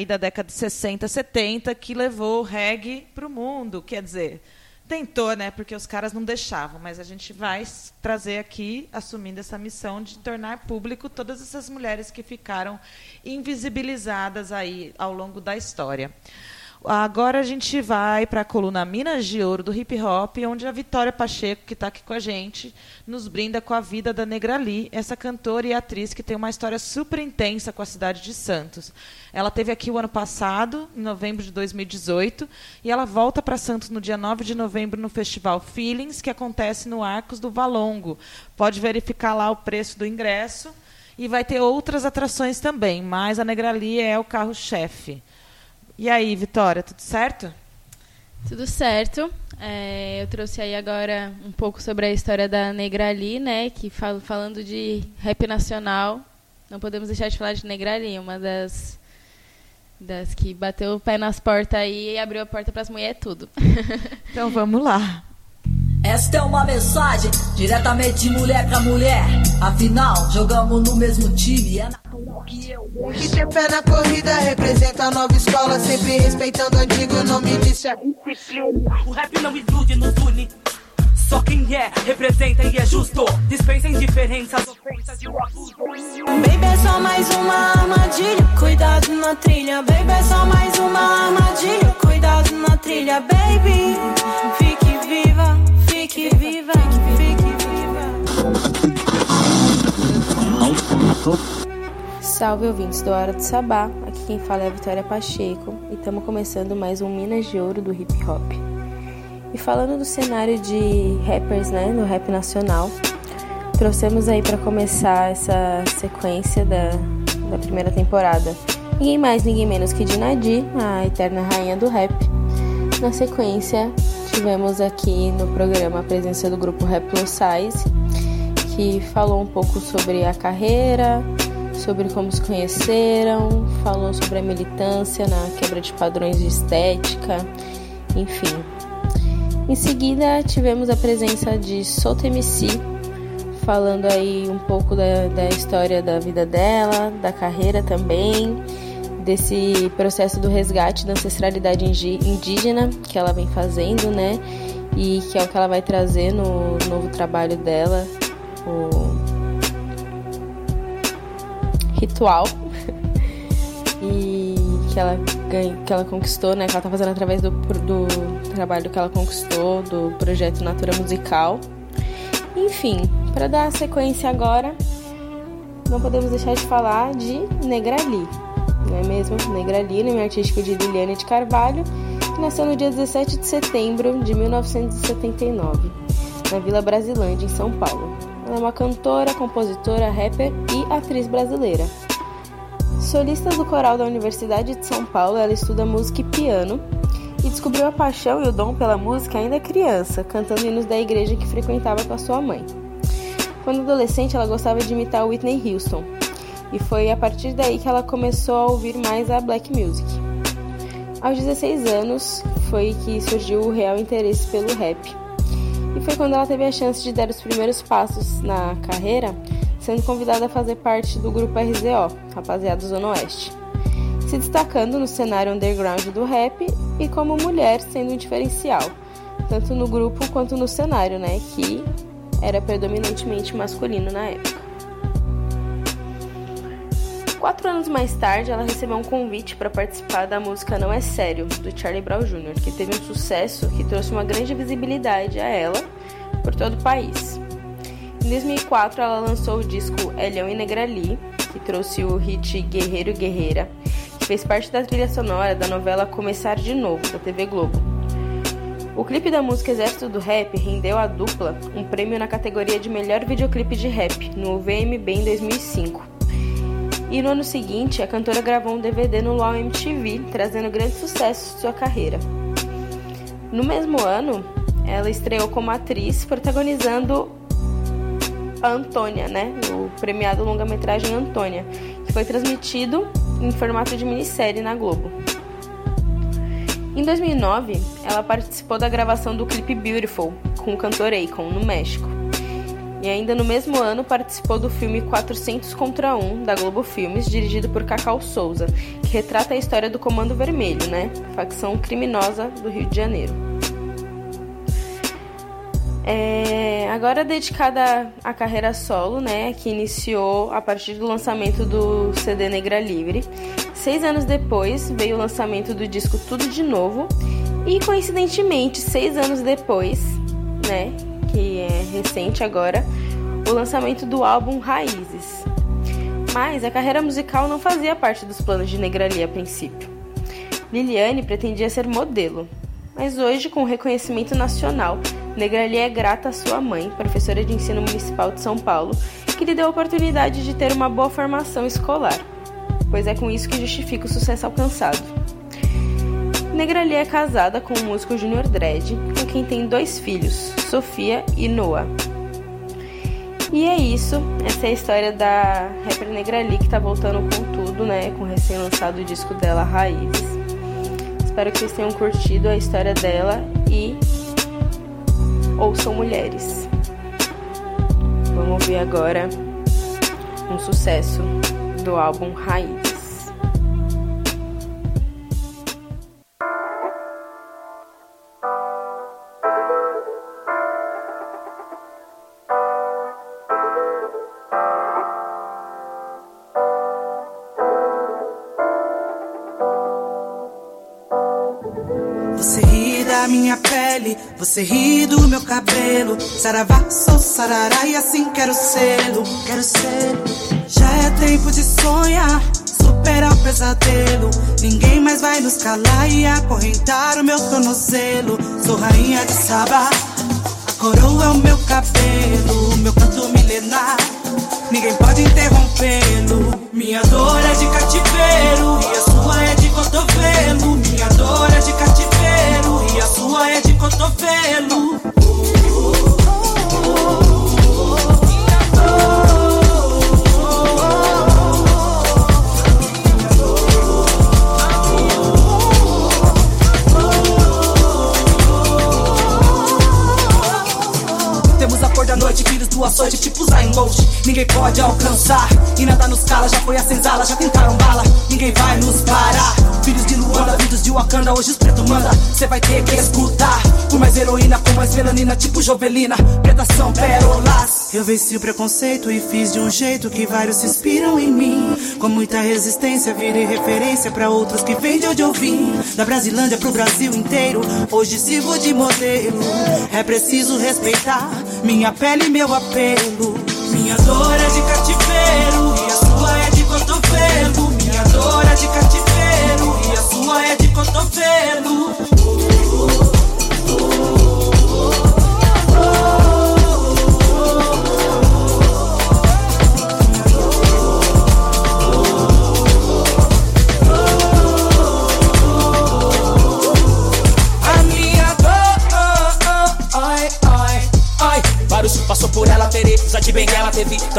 Aí da década de 60, 70 que levou o reggae para o mundo. Quer dizer, tentou, né? Porque os caras não deixavam, mas a gente vai trazer aqui, assumindo essa missão de tornar público todas essas mulheres que ficaram invisibilizadas aí ao longo da história. Agora a gente vai para a coluna Minas de Ouro do Hip Hop, onde a Vitória Pacheco, que está aqui com a gente, nos brinda com a vida da Negra Lee, essa cantora e atriz que tem uma história super intensa com a cidade de Santos. Ela teve aqui o ano passado, em novembro de 2018, e ela volta para Santos no dia 9 de novembro no Festival Feelings, que acontece no Arcos do Valongo. Pode verificar lá o preço do ingresso. E vai ter outras atrações também, mas a Negra Lee é o carro-chefe. E aí, Vitória, tudo certo? Tudo certo. É, eu trouxe aí agora um pouco sobre a história da Negra Ali, né? Que falo, falando de rap nacional, não podemos deixar de falar de Negra Ali, uma das das que bateu o pé nas portas aí e abriu a porta para as mulheres tudo. Então vamos lá. Esta é uma mensagem diretamente de mulher pra mulher. Afinal, jogamos no mesmo time. É natural que eu Que tem pé na corrida, representa a nova escola, sempre respeitando o antigo nome de O rap não ilude, nos une. Só quem é, representa e é justo. Dispensa indiferenças, ofensas e o abuso. Baby, é só mais uma armadilha. Cuidado na trilha, baby, é só mais uma armadilha. Cuidado na trilha, baby. Viva, fique viva. Salve ouvintes do Hora do Sabá, aqui quem fala é a Vitória Pacheco e estamos começando mais um Minas de Ouro do Hip Hop. E falando do cenário de rappers, né, no rap nacional, trouxemos aí para começar essa sequência da, da primeira temporada. Ninguém mais, ninguém menos que Dinadi, a eterna rainha do rap. Na sequência, tivemos aqui no programa a presença do grupo Rap Plus Size, que falou um pouco sobre a carreira, sobre como se conheceram, falou sobre a militância na quebra de padrões de estética, enfim. Em seguida, tivemos a presença de Solta MC, falando aí um pouco da, da história da vida dela, da carreira também, desse processo do resgate da ancestralidade indígena que ela vem fazendo, né? E que é o que ela vai trazer no novo trabalho dela, o Ritual. e que ela, que ela conquistou, né? Que ela tá fazendo através do, do trabalho que ela conquistou, do projeto Natura Musical. Enfim, para dar sequência agora, não podemos deixar de falar de Negrali, não é mesmo? Negrali, nome artístico de Liliane de Carvalho, que nasceu no dia 17 de setembro de 1979, na Vila Brasilândia, em São Paulo. Ela é uma cantora, compositora, rapper e atriz brasileira. Solista do coral da Universidade de São Paulo, ela estuda música e piano e descobriu a paixão e o dom pela música ainda criança, cantando hinos da igreja que frequentava com a sua mãe. Quando adolescente, ela gostava de imitar Whitney Houston, e foi a partir daí que ela começou a ouvir mais a black music. Aos 16 anos, foi que surgiu o real interesse pelo rap. E foi quando ela teve a chance de dar os primeiros passos na carreira, sendo convidada a fazer parte do grupo RZO, Rapaziada Zona Oeste. se destacando no cenário underground do rap e como mulher sendo um diferencial, tanto no grupo quanto no cenário, né, que era predominantemente masculino na época. Quatro anos mais tarde, ela recebeu um convite para participar da música Não É Sério, do Charlie Brown Jr., que teve um sucesso que trouxe uma grande visibilidade a ela por todo o país. Em 2004, ela lançou o disco Elhão e Negrali, que trouxe o hit Guerreiro Guerreira, que fez parte da trilha sonora da novela Começar de Novo, da TV Globo. O clipe da música Exército do Rap rendeu à dupla um prêmio na categoria de melhor videoclipe de rap no VMB em 2005. E no ano seguinte, a cantora gravou um DVD no LOL MTV, trazendo grandes sucessos de sua carreira. No mesmo ano, ela estreou como atriz, protagonizando Antônia, né? O premiado longa-metragem Antônia, que foi transmitido em formato de minissérie na Globo. Em 2009, ela participou da gravação do clipe Beautiful com o cantor Akon no México. E ainda no mesmo ano participou do filme 400 contra 1 da Globo Filmes, dirigido por Cacau Souza, que retrata a história do Comando Vermelho, né? Facção criminosa do Rio de Janeiro. É, agora dedicada à carreira solo, né, que iniciou a partir do lançamento do CD Negra Livre. Seis anos depois veio o lançamento do disco Tudo de Novo e coincidentemente seis anos depois, né, que é recente agora, o lançamento do álbum Raízes. Mas a carreira musical não fazia parte dos planos de Negrali a princípio. Liliane pretendia ser modelo, mas hoje, com reconhecimento nacional, Negrali é grata à sua mãe, professora de ensino municipal de São Paulo, que lhe deu a oportunidade de ter uma boa formação escolar, pois é com isso que justifica o sucesso alcançado. Negrali é casada com o músico Junior Dredd, com quem tem dois filhos, Sofia e Noah. E é isso, essa é a história da rapper Negrali que tá voltando com tudo, né, com o recém-lançado disco dela, Raízes. Espero que vocês tenham curtido a história dela e ouçam mulheres. Vamos ver agora um sucesso do álbum Raízes. Você ri do meu cabelo. Saravá, sou sarará e assim quero sê-lo. Quero sê-lo. Já é tempo de sonhar, superar o pesadelo. Ninguém mais vai nos calar e acorrentar o meu tornozelo. Sou rainha de Sabá, a coroa é o meu cabelo, meu canto milenar. Ninguém pode interrompê-lo. Minha dor é de cativeiro e a sua é de cotovelo. Minha dor é de cativeiro e a sua é de cotovelo. Do açoite, tipo Zayn Bolt. Ninguém pode alcançar, e nada nos cala. Já foi a senzala, já tentaram bala, ninguém vai nos parar. Filhos de Luanda, filhos de Wakanda, hoje os pretos manda. Cê vai ter que escutar. Por mais heroína, com mais melanina, tipo Jovelina. Pretas são pérolas. Eu venci o preconceito e fiz de um jeito que vários se inspiram em mim. Com muita resistência, virei referência pra outros que vêm de onde eu vim. Da Brasilândia pro Brasil inteiro, hoje sirvo de modelo. É preciso respeitar minha pele meu apelo. Minha dor é de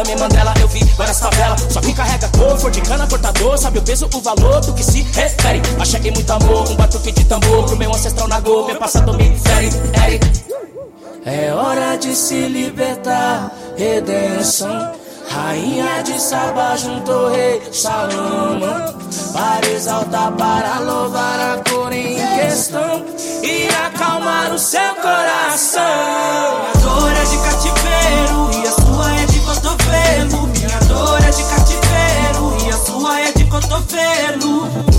Também Mandela, eu vi várias favelas. Só que carrega cor, de cana, cortador. Sabe o peso, o valor do que se refere? Achei muito amor, um batuque de tambor Pro meu ancestral Nagô, meu passado me fere. É hora de se libertar, redenção. Rainha de Saba juntou rei Salomão. Para exaltar, para louvar a cor em questão E acalmar o seu coração de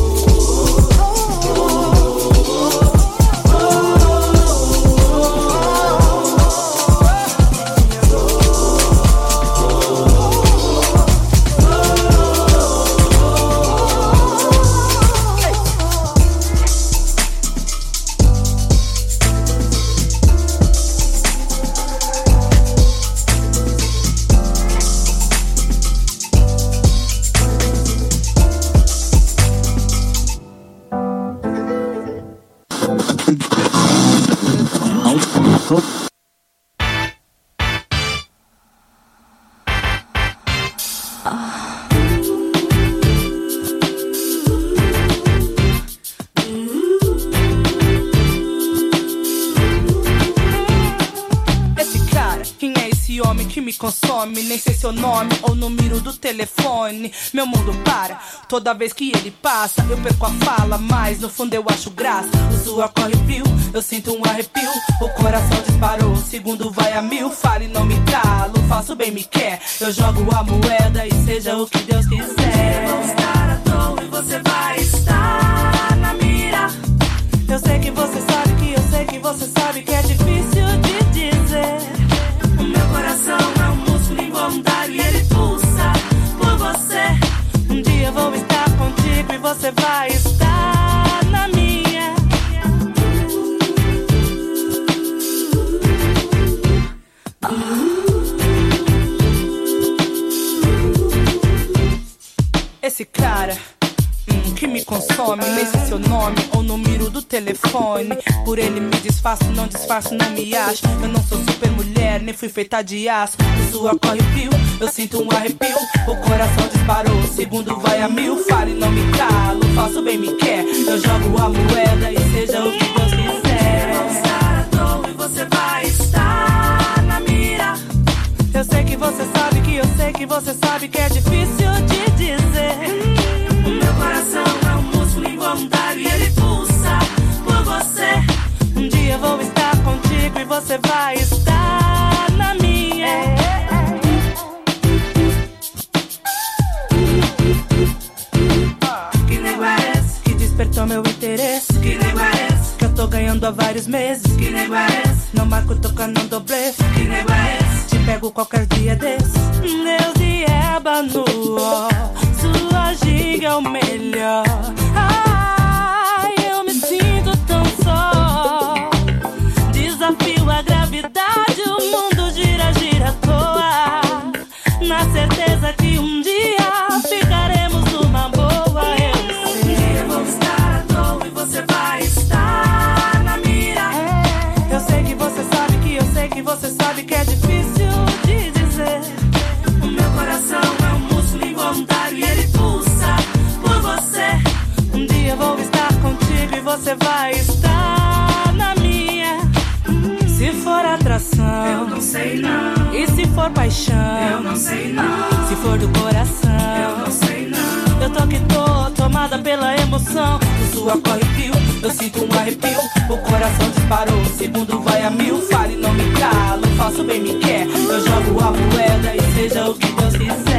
telefone. Meu mundo para, toda vez que ele passa, eu perco a fala, mas no fundo eu acho graça. O suor corre frio, eu sinto um arrepio. O coração disparou, segundo vai a mil. Fale, não me calo, faço bem, me quer. Eu jogo a moeda e seja o que Deus quiser. Vou estar à toa e você vai estar você vai estar na minha. Esse cara que me consome, nem sei seu nome ou número do telefone. Por ele me disfarço, não disfarço, não me acho. Eu não sou super mulher, nem fui feita de aço. O suor corre fio, eu sinto um arrepio. O coração disparou, o segundo vai a mil. Fale, não me calo, faço bem, me quer. Eu jogo a moeda e seja o que Deus quiser. Vou estar à toa e você vai estar na mira. Eu sei que você sabe que eu sei que você sabe que é difícil de dizer. O meu coração é um músculo involuntário e ele pulsa por você. Um dia vou estar contigo e você vai estar na minha. Que nego é esse que despertou meu interesse? Que nego é esse que eu tô ganhando há vários meses? Que nego é esse? Não marco tocando blefe. Que nego é esse? Te pego qualquer dia desses. Você vai estar na minha. Se for atração, eu não sei não. E se for paixão, eu não sei não. Se for do coração, eu não sei não. Eu tô que tô tomada pela emoção. O suor corre fio, eu sinto um arrepio. O coração disparou, o segundo vai a mil. Fale, não me calo, faço bem, me quer. Eu jogo a moeda e seja o que Deus quiser.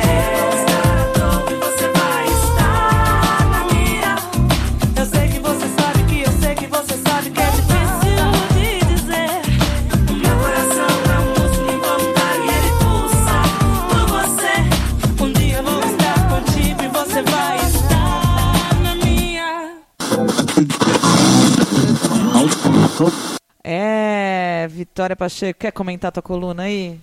Vitória Pacheco, quer comentar tua coluna aí?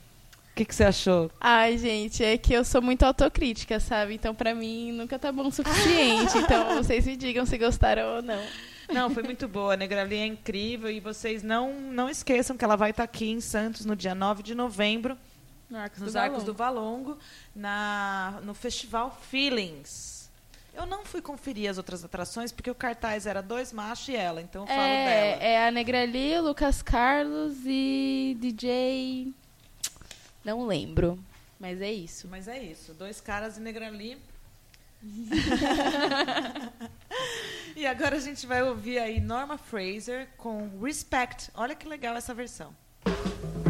O que, que você achou? Ai, gente, é que eu sou muito autocrítica, sabe? Então, pra mim, nunca tá bom o suficiente. então, vocês me digam se gostaram ou não. Não, foi muito boa. A Negrali é incrível e vocês não, não esqueçam que ela vai estar aqui em Santos no dia 9 de novembro, No Arcos nos do Arcos Valongo. do Valongo, na, no Festival Feelings. Eu não fui conferir as outras atrações porque o cartaz era dois machos e ela, então eu falo dela. É, é a Negrali, Lucas Carlos e DJ. Não lembro. Mas é isso. Mas é isso. Dois caras e Negrali. e agora a gente vai ouvir aí Norma Fraser com Respect. Olha que legal essa versão. What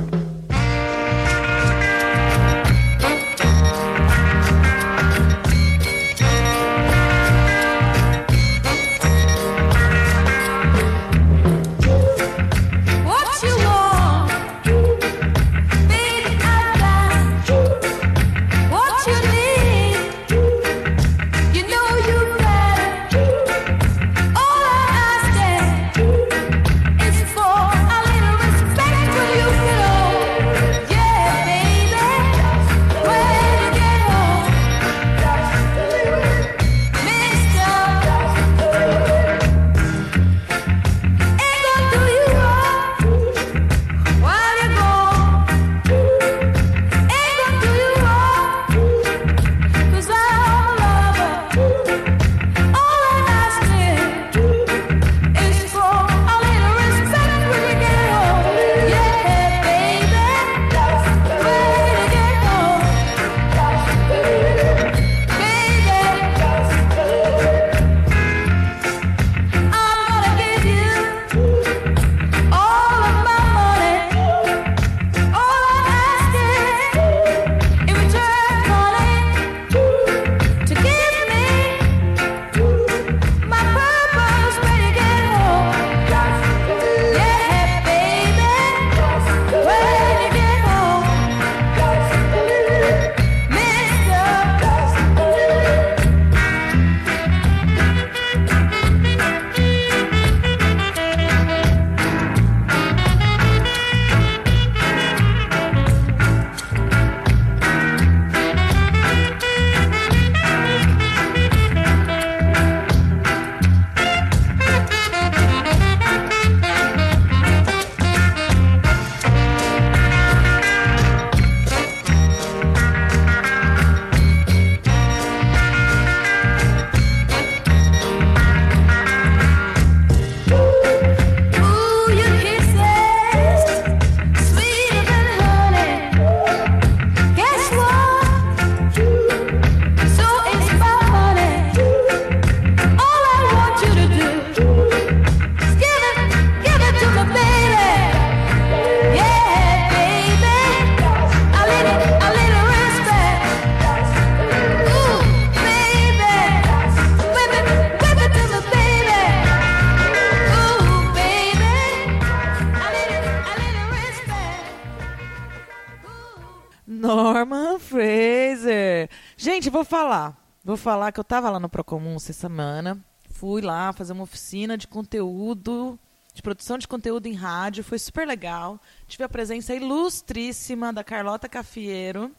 Vou falar que eu tava lá no Procomum essa semana. Fui lá fazer uma oficina de conteúdo, de produção de conteúdo em rádio. Foi super legal. Tive a presença ilustríssima da Carlota Cafiero,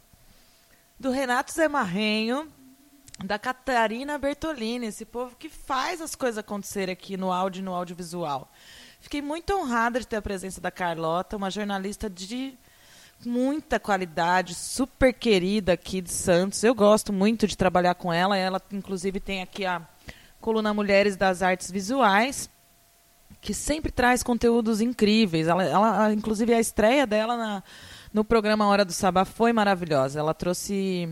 do Renato Zé Marrenho, da Catarina Bertolini, esse povo que faz as coisas acontecerem aqui no áudio e no audiovisual. Fiquei muito honrada de ter a presença da Carlota, uma jornalista de muita qualidade, super querida aqui de Santos. Eu gosto muito de trabalhar com ela. Ela, inclusive, tem aqui a coluna Mulheres das Artes Visuais, que sempre traz conteúdos incríveis. Ela, ela- inclusive, a estreia dela na- no programa Hora do Sabá foi maravilhosa. Ela trouxe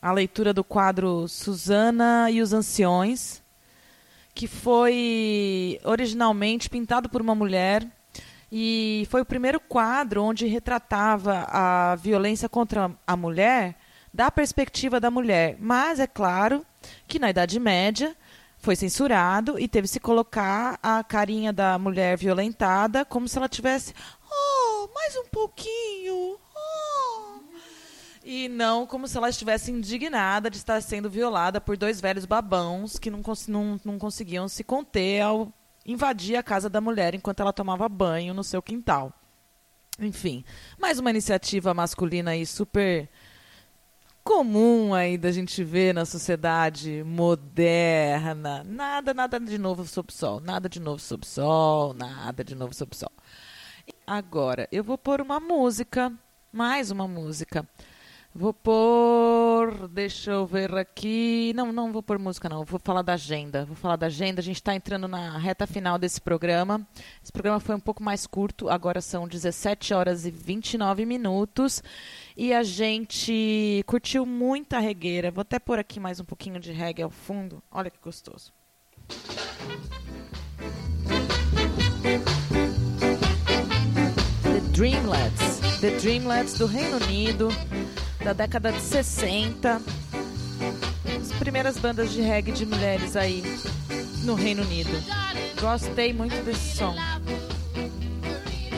a leitura do quadro Susana e os Anciões, que foi originalmente pintado por uma mulher e foi o primeiro quadro onde retratava a violência contra a mulher da perspectiva da mulher. Mas é claro que na Idade Média foi censurado e teve se colocar a carinha da mulher violentada como se ela tivesse oh, mais um pouquinho. oh." E não como se ela estivesse indignada de estar sendo violada por dois velhos babãos que não, não, não conseguiam se conter ao invadir a casa da mulher enquanto ela tomava banho no seu quintal. Enfim, mais uma iniciativa masculina aí super comum aí da gente ver na sociedade moderna. Nada, nada de novo sob sol. Nada de novo sob sol. Nada de novo sob sol. Agora, eu vou pôr uma música. Mais uma música. Vou pôr. Deixa eu ver aqui. Não, não vou pôr música, não. Vou falar da agenda. Vou falar da agenda. A gente está entrando na reta final desse programa. Esse programa foi um pouco mais curto. Agora são 17 horas e 29 minutos. E a gente curtiu muita regueira. Vou até pôr aqui mais um pouquinho de reggae ao fundo. Olha que gostoso. The Dreamlets. The Dreamlets do Reino Unido, da década de 60. As primeiras bandas de reggae de mulheres aí no Reino Unido. Gostei muito desse som.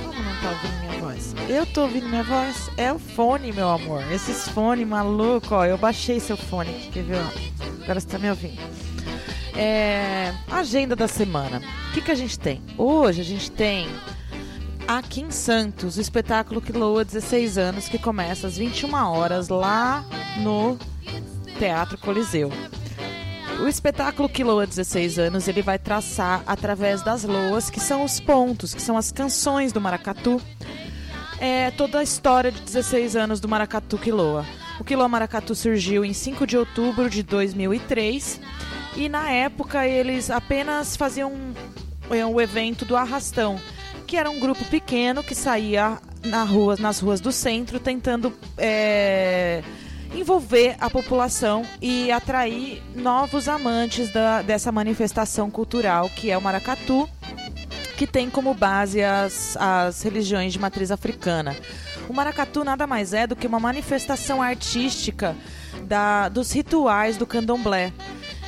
Como não tá ouvindo minha voz? Eu tô ouvindo minha voz? É o fone, meu amor. Esses fones maluco, ó. Eu baixei seu fone aqui, quer ver? Agora você tá me ouvindo. É, agenda da semana. O que, que a gente tem? Hoje a gente tem aqui em Santos o espetáculo Quiloa 16 anos que começa às 21 horas lá no Teatro Coliseu. O espetáculo Quiloa 16 anos ele vai traçar através das loas, que são os pontos, que são as canções do maracatu, é, toda a história de 16 anos do maracatu Quiloa. O Quiloa Maracatu surgiu em 5 de outubro de 2003 e na época eles apenas faziam é, o evento do arrastão, que era um grupo pequeno que saía na rua, nas ruas do centro tentando é, envolver a população e atrair novos amantes da, dessa manifestação cultural que é o maracatu, que tem como base as, as religiões de matriz africana. O maracatu nada mais é do que uma manifestação artística da, dos rituais do candomblé.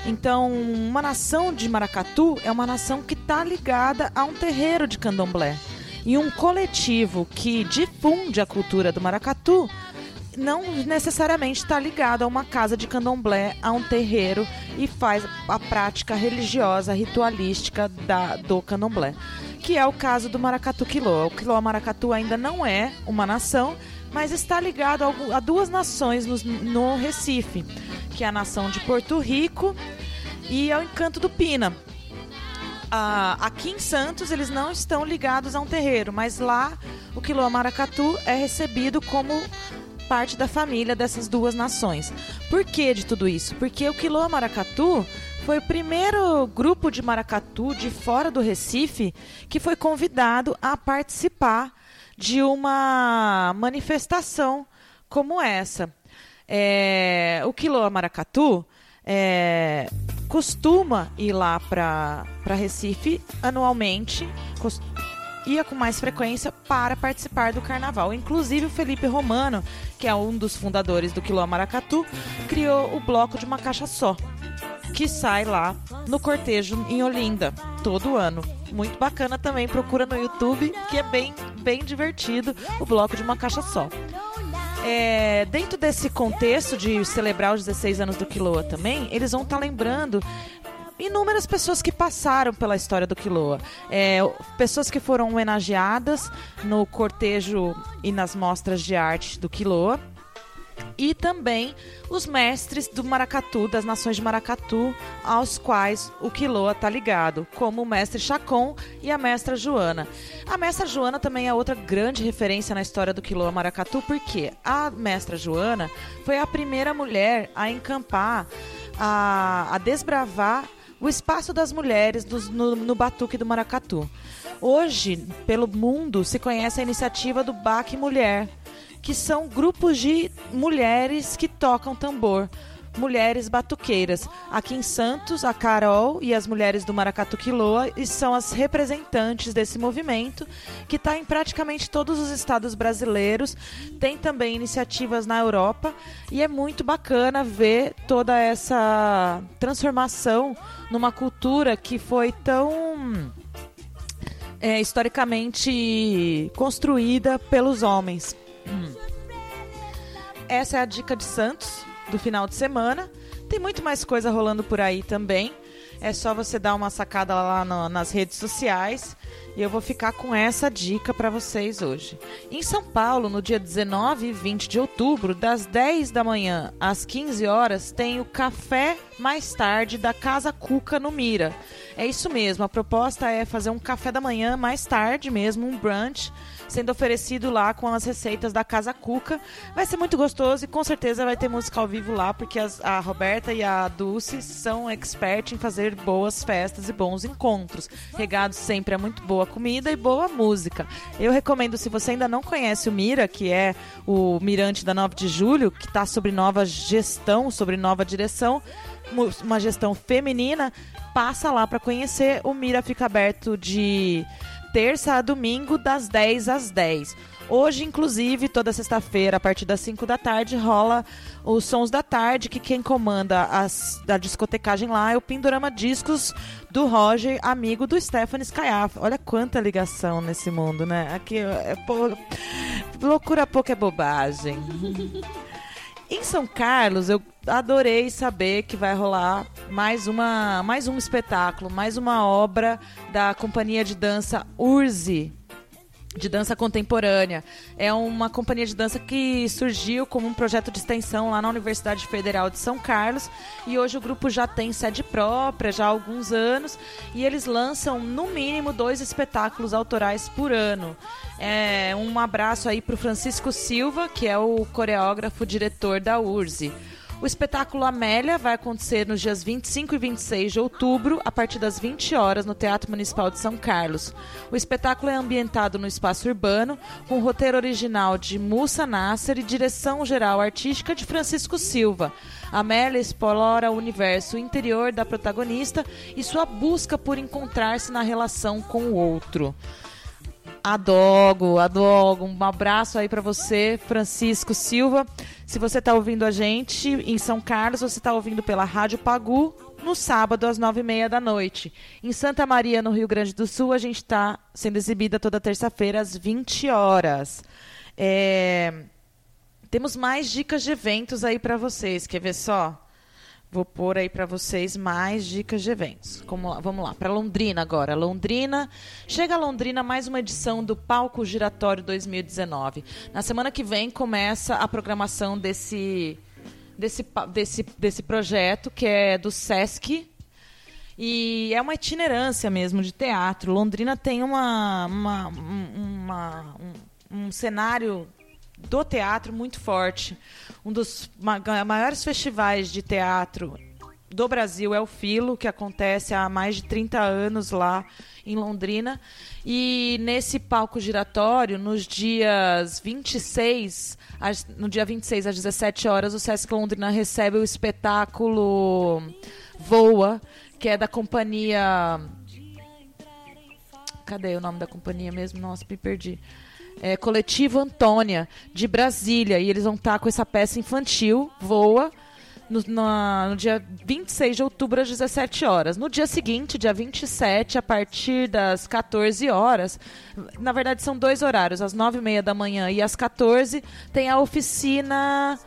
Então, uma nação de maracatu é uma nação que está ligada a um terreiro de candomblé. E um coletivo que difunde a cultura do maracatu não necessariamente está ligado a uma casa de candomblé, a um terreiro e faz a prática religiosa, ritualística da, do candomblé. Que é o caso do Maracatu Quiloa. O Quiloa Maracatu ainda não é uma nação, mas está ligado a, duas nações no, Recife, que é a nação de Porto Rico e ao Encanto do Pina. Aqui em Santos eles não estão ligados a um terreiro, mas lá o Quiloa Maracatu é recebido como parte da família dessas duas nações. Por que de tudo isso? Porque o Quiloa Maracatu foi o primeiro grupo de maracatu de fora do Recife que foi convidado a participar de uma manifestação como essa. É, o Quiloa Maracatu é, costuma ir lá para Recife anualmente, cos- ia com mais frequência para participar do carnaval. Inclusive o Felipe Romano, que é um dos fundadores do Quilô Maracatu, criou o bloco de uma caixa só, que sai lá no cortejo em Olinda todo ano. Muito bacana também, procura no YouTube, que é bem, bem divertido o bloco de uma caixa só. É, dentro desse contexto de celebrar os 16 anos do Quiloa também, eles vão estar lembrando inúmeras pessoas que passaram pela história do Quiloa. É, pessoas que foram homenageadas no cortejo e nas mostras de arte do Quiloa. E também os mestres do Maracatu, das nações de Maracatu, aos quais o Quiloa está ligado, como o mestre Chacon e a mestra Joana. A mestra Joana também é outra grande referência na história do Quiloa Maracatu, porque a mestra Joana foi a primeira mulher a encampar, a, a desbravar o espaço das mulheres dos- no, no batuque do Maracatu. Hoje, pelo mundo, se conhece a iniciativa do Baque Mulher, que são grupos de mulheres que tocam tambor. Mulheres batuqueiras. Aqui em Santos, a Carol e as mulheres do Maracatu Quiloa são as representantes desse movimento, que está em praticamente todos os estados brasileiros. Tem também iniciativas na Europa e é muito bacana ver toda essa transformação numa cultura que foi tão é, historicamente construída pelos homens. Hum. Essa é a dica de Santos do final de semana. Tem muito mais coisa rolando por aí também. É só você dar uma sacada lá no- nas redes sociais. E eu vou ficar com essa dica para vocês hoje. Em São Paulo, no dia 19 e 20 de outubro, das 10 da manhã às 15 horas, tem o Café Mais Tarde da Casa Cuca no Mira. É isso mesmo, a proposta é fazer um café da manhã mais tarde mesmo, um brunch, sendo oferecido lá com as receitas da Casa Cuca. Vai ser muito gostoso e com certeza vai ter música ao vivo lá, porque as- a Roberta e a Dulce são expert em fazer boas festas e bons encontros. Regados sempre a muito boa comida e boa música. Eu recomendo, se você ainda não conhece o Mira, que é o Mirante da 9 de Julho, que está sobre nova gestão, sobre nova direção, uma gestão feminina, passa lá para conhecer. O Mira fica aberto de terça a domingo, das 10 às 10. Hoje, inclusive, toda sexta-feira, a partir das 5 da tarde, rola os Sons da Tarde, que quem comanda as, a discotecagem lá é o Pindorama Discos do Roger, amigo do Stephanie Scayafa. Olha quanta ligação nesse mundo, né? Aqui é pô, loucura pouco é bobagem. Em São Carlos, eu adorei saber que vai rolar mais, uma, mais um espetáculo, mais uma obra da companhia de dança Urzi, de dança contemporânea. É uma companhia de dança que surgiu como um projeto de extensão lá na Universidade Federal de São Carlos e hoje o grupo já tem sede própria já há alguns anos e eles lançam no mínimo dois espetáculos autorais por ano. É, um abraço aí para o Francisco Silva, que é o coreógrafo diretor da URSE. O espetáculo Amélia vai acontecer nos dias 25 e 26 de outubro, a partir das 20 horas, no Teatro Municipal de São Carlos. O espetáculo é ambientado no espaço urbano, com roteiro original de Mussa Nasser e direção geral artística de Francisco Silva. Amélia explora o universo interior da protagonista e sua busca por encontrar-se na relação com o outro. Adogo, adogo. Um abraço aí pra você, Francisco Silva. Se você tá ouvindo a gente em São Carlos, você tá ouvindo pela Rádio Pagu no sábado às nove e meia da noite. Em Santa Maria, no Rio Grande do Sul, a gente tá sendo exibida toda terça-feira às 20 horas. É, Temos mais dicas de eventos aí pra vocês. Quer ver só? Vou pôr aí para vocês mais dicas de eventos. Como, vamos lá, para Londrina agora. Londrina, chega a Londrina mais uma edição do Palco Giratório 2019. Na semana que vem começa a programação desse desse desse desse projeto que é do SESC. E é uma itinerância mesmo de teatro. Londrina tem uma, uma, um- uma- um, um cenário do teatro muito forte. Um dos ma- maiores festivais de teatro do Brasil é o Filo, que acontece há mais de 30 anos lá em Londrina. E nesse palco giratório, nos dias 26, às- no dia 26 às 17 horas, o Sesc Londrina recebe o espetáculo Voa, que é da companhia Cadê o nome da companhia mesmo? Nossa, me perdi. É, Coletivo Antônia, de Brasília. E eles vão estar com essa peça infantil, Voa, no, na- no dia 26 de outubro, às 17 horas. No dia seguinte, dia 27, a partir das 14 horas, na verdade são dois horários, às 9h30 da manhã e às 14 tem a oficina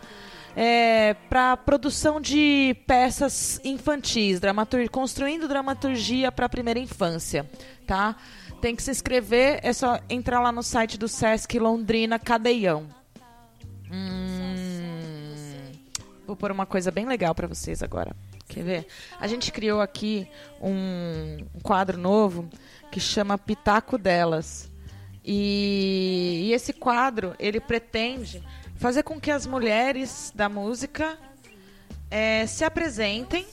para produção de peças infantis, dramatur construindo dramaturgia para a primeira infância, tá? Tem que se inscrever, é só entrar lá no site do Sesc Londrina Cadeião. Hum, vou pôr uma coisa bem legal para vocês agora. Quer ver? A gente criou aqui um, quadro novo que chama Pitaco Delas. E, e esse quadro, ele pretende fazer com que as mulheres da música eh, se apresentem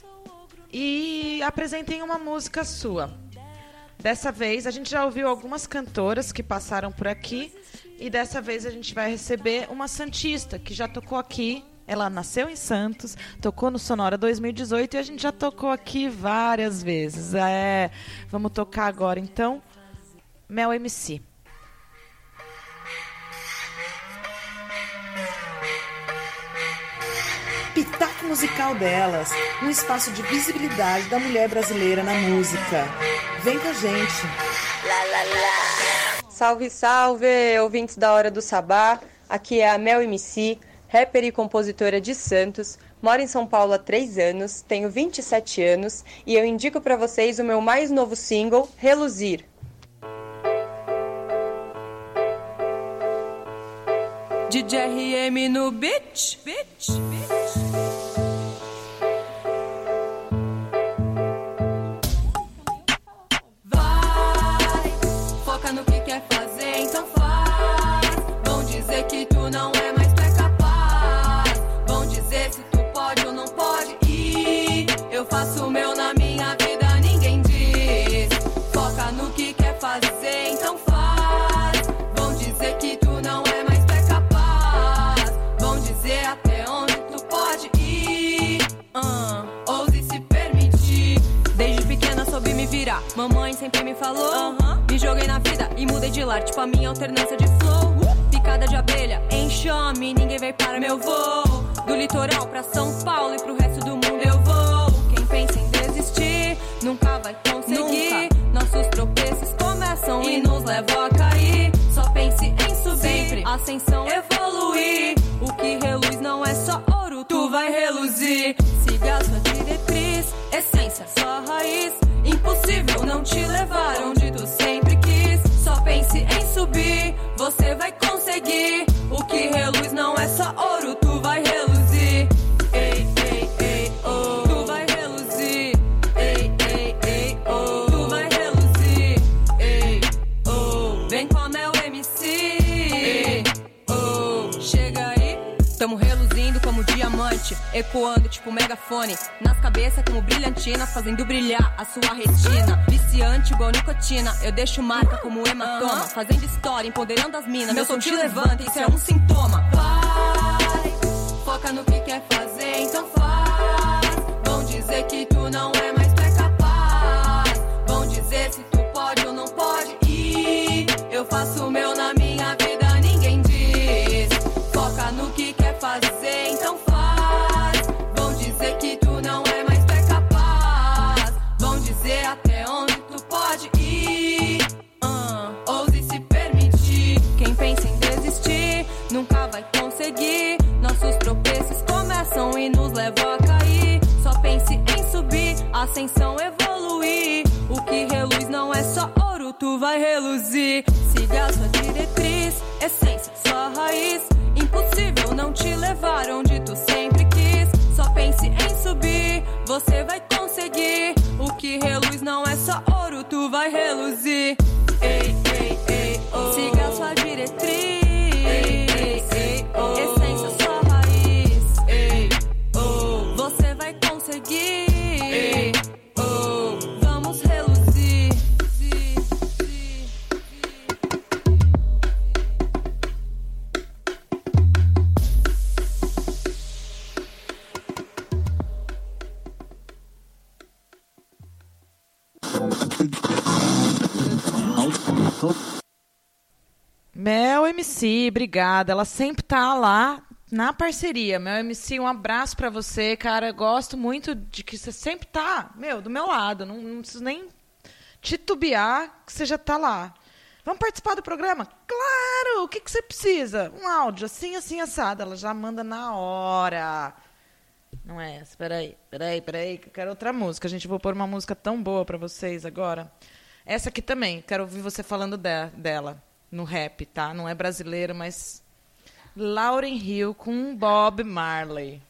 e apresentem uma música sua. Dessa vez, a gente já ouviu algumas cantoras que passaram por aqui e dessa vez a gente vai receber uma santista que já tocou aqui. Ela nasceu em Santos, tocou no Sonora 2018 e a gente já tocou aqui várias vezes. É, vamos tocar agora então Mel MC. Pitaco Musical Delas, um espaço de visibilidade da mulher brasileira na música. Vem com a gente. Salve, salve, ouvintes da Hora do Sabá. Aqui é a Mel MC, rapper e compositora de Santos. Moro em São Paulo há 3 anos, tenho 27 anos e eu indico pra vocês o meu mais novo single, Reluzir. DJ RM no beat, beat, beat. Sempre me falou. Me joguei na vida e mudei de lar. Tipo a minha alternância de flow. Picada de abelha, enxame, ninguém vai para meu voo. Do litoral pra São Paulo e pro resto do mundo eu vou. Quem pensa em desistir nunca vai conseguir. Nossos tropeços começam e nos levam a cair. Só pense em subir, ascensão, evoluir. O que reluz não é só ouro, tu vai reluzir. Siga a sua diretriz, essência, sua raiz. Impossível não te levar onde tu sempre quis. Só pense em subir, você vai conseguir. O que reluz ecoando tipo megafone. Nas cabeças como brilhantina, fazendo brilhar a sua retina. Viciante igual nicotina, eu deixo marca como hematoma. Fazendo história, empoderando as minas. Meu som te levanta, isso é um sintoma. Vai, foca no que quer fazer, então faz. Obrigada. Ela sempre tá lá na parceria. Mel MC, um abraço pra você, cara. Eu gosto muito de que você sempre tá, meu, do meu lado. Não, não preciso nem titubear que você já tá lá. Vamos participar do programa? Claro! O que, que você precisa? Um áudio, assim, assim, assado. Ela já manda na hora. Não é essa, peraí, peraí, peraí, que eu quero outra música. A gente vou pôr uma música tão boa pra vocês agora. Essa aqui também, quero ouvir você falando de- dela no rap, tá? Não é brasileiro, mas Lauren Hill com Bob Marley.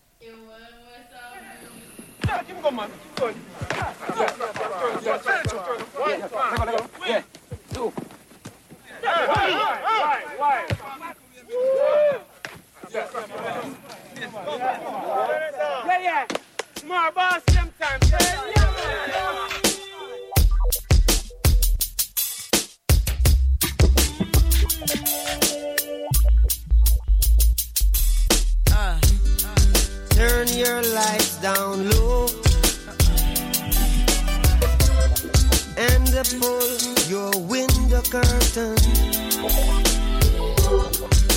Yeah, yeah. More boss, same time. Yeah, turn your lights down low and pull your window curtain.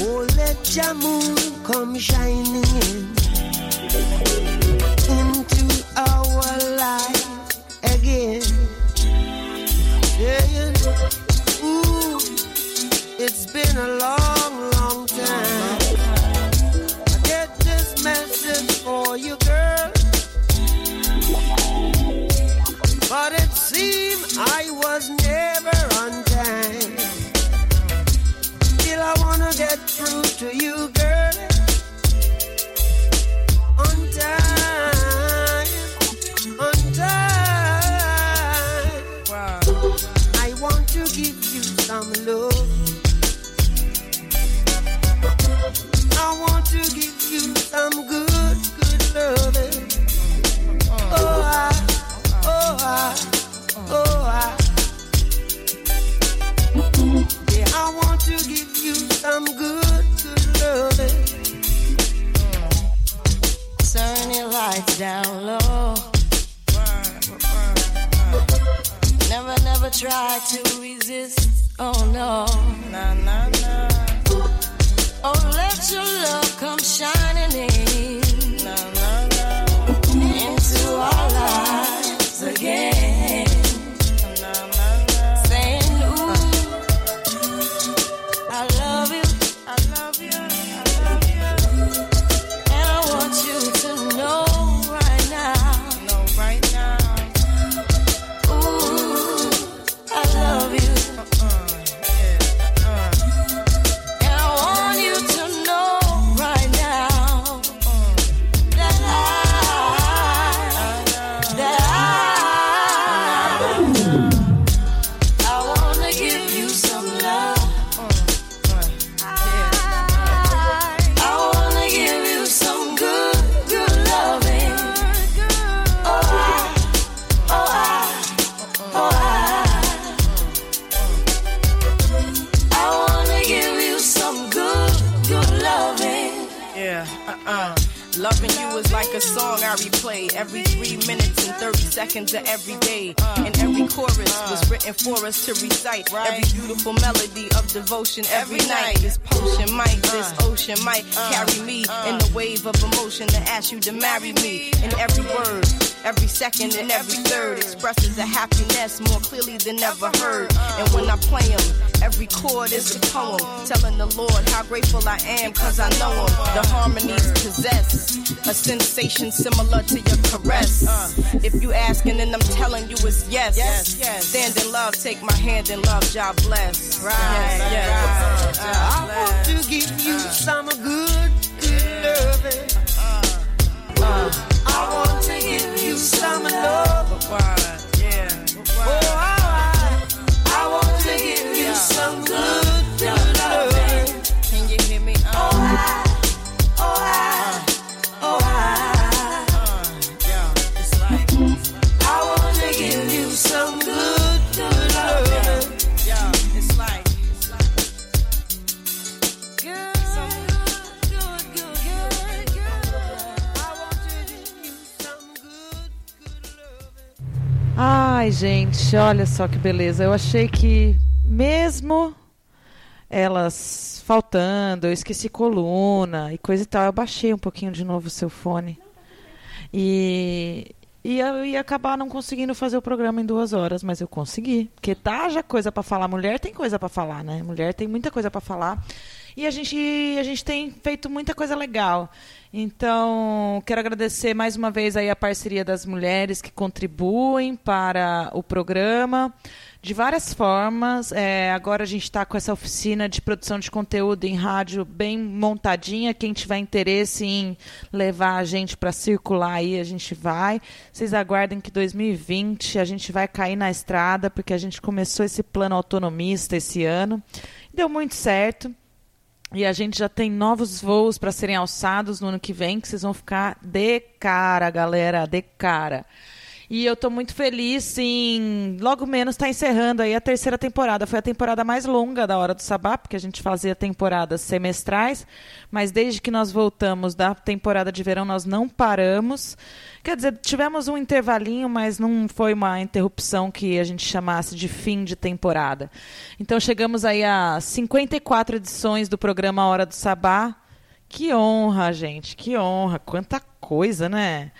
Oh, let your moon come shining in into our life again. Saying, ooh, it's been a long I was never on time. Still, I wanna get through to you, to give you some good, good loving. Turn lights down low. Never, never try to resist. Oh no. Nah, nah. right. right. Every beautiful melody of devotion every, every night. night. This potion might, uh. this ocean might uh. carry wave of emotion to ask you to marry me. And every word, every second and every third expresses a happiness more clearly than ever heard. And when I play them, every chord is a poem telling the Lord how grateful I am cause I know him. The harmonies possess a sensation similar to your caress. If you asking and I'm telling you it's yes. Yes, yes. Stand in love, take my hand in love, job bless. Right, Yes, yes. I want to give you some good, good loving. I want to give you some love. Ai, gente, olha só que beleza. Eu achei que mesmo elas faltando, eu esqueci coluna e coisa e tal, eu baixei um pouquinho de novo o seu fone. E, e eu ia acabar não conseguindo fazer o programa em duas horas, mas eu consegui. Porque tá já coisa para falar. Mulher tem coisa para falar, né? Mulher tem muita coisa para falar. E a gente, a gente tem feito muita coisa legal. Então, quero agradecer mais uma vez aí a parceria das mulheres que contribuem para o programa de várias formas. É, agora a gente está com essa oficina de produção de conteúdo em rádio bem montadinha. Quem tiver interesse em levar a gente para circular aí, a gente vai. Vocês aguardem que 2020 a gente vai cair na estrada, porque a gente começou esse plano autonomista esse ano. Deu muito certo. E a gente já tem novos voos para serem alçados no ano que vem, que vocês vão ficar de cara, galera, de cara. E eu estou muito feliz, sim. Logo menos está encerrando aí a terceira temporada. Foi a temporada mais longa da Hora do Sabá, porque a gente fazia temporadas semestrais. Mas desde que nós voltamos da temporada de verão, nós não paramos. Quer dizer, tivemos um intervalinho, mas não foi uma interrupção que a gente chamasse de fim de temporada. Então chegamos aí a 54 edições do programa Hora do Sabá. Que honra, gente, que honra. Quanta coisa, né?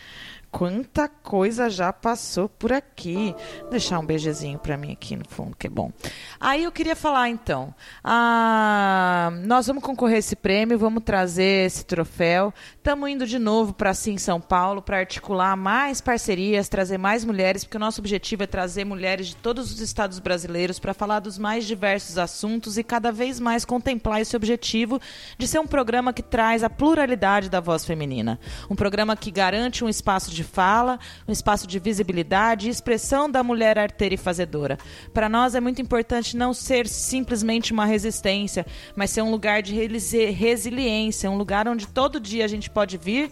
Quanta coisa já passou por aqui. Vou deixar um beijezinho para mim aqui no fundo, que é bom. Aí eu queria falar então. Ah, nós vamos concorrer esse prêmio, vamos trazer esse troféu. Estamos indo de novo para Sim São Paulo para articular mais parcerias, trazer mais mulheres, porque o nosso objetivo é trazer mulheres de todos os estados brasileiros para falar dos mais diversos assuntos e cada vez mais contemplar esse objetivo de ser um programa que traz a pluralidade da voz feminina. Um programa que garante um espaço de fala, um espaço de visibilidade e expressão da mulher arteira e fazedora. Para nós é muito importante não ser simplesmente uma resistência, mas ser um lugar de resi- resiliência, um lugar onde todo dia a gente pode vir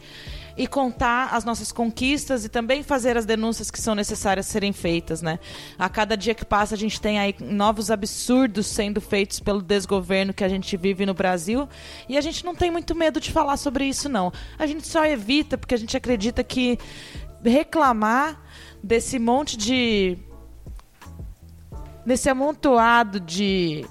e contar as nossas conquistas e também fazer as denúncias que são necessárias serem feitas, né? A cada dia que passa a gente tem aí novos absurdos sendo feitos pelo desgoverno que a gente vive no Brasil e a gente não tem muito medo de falar sobre isso não. A gente só evita porque a gente acredita que reclamar desse monte de nesse amontoado de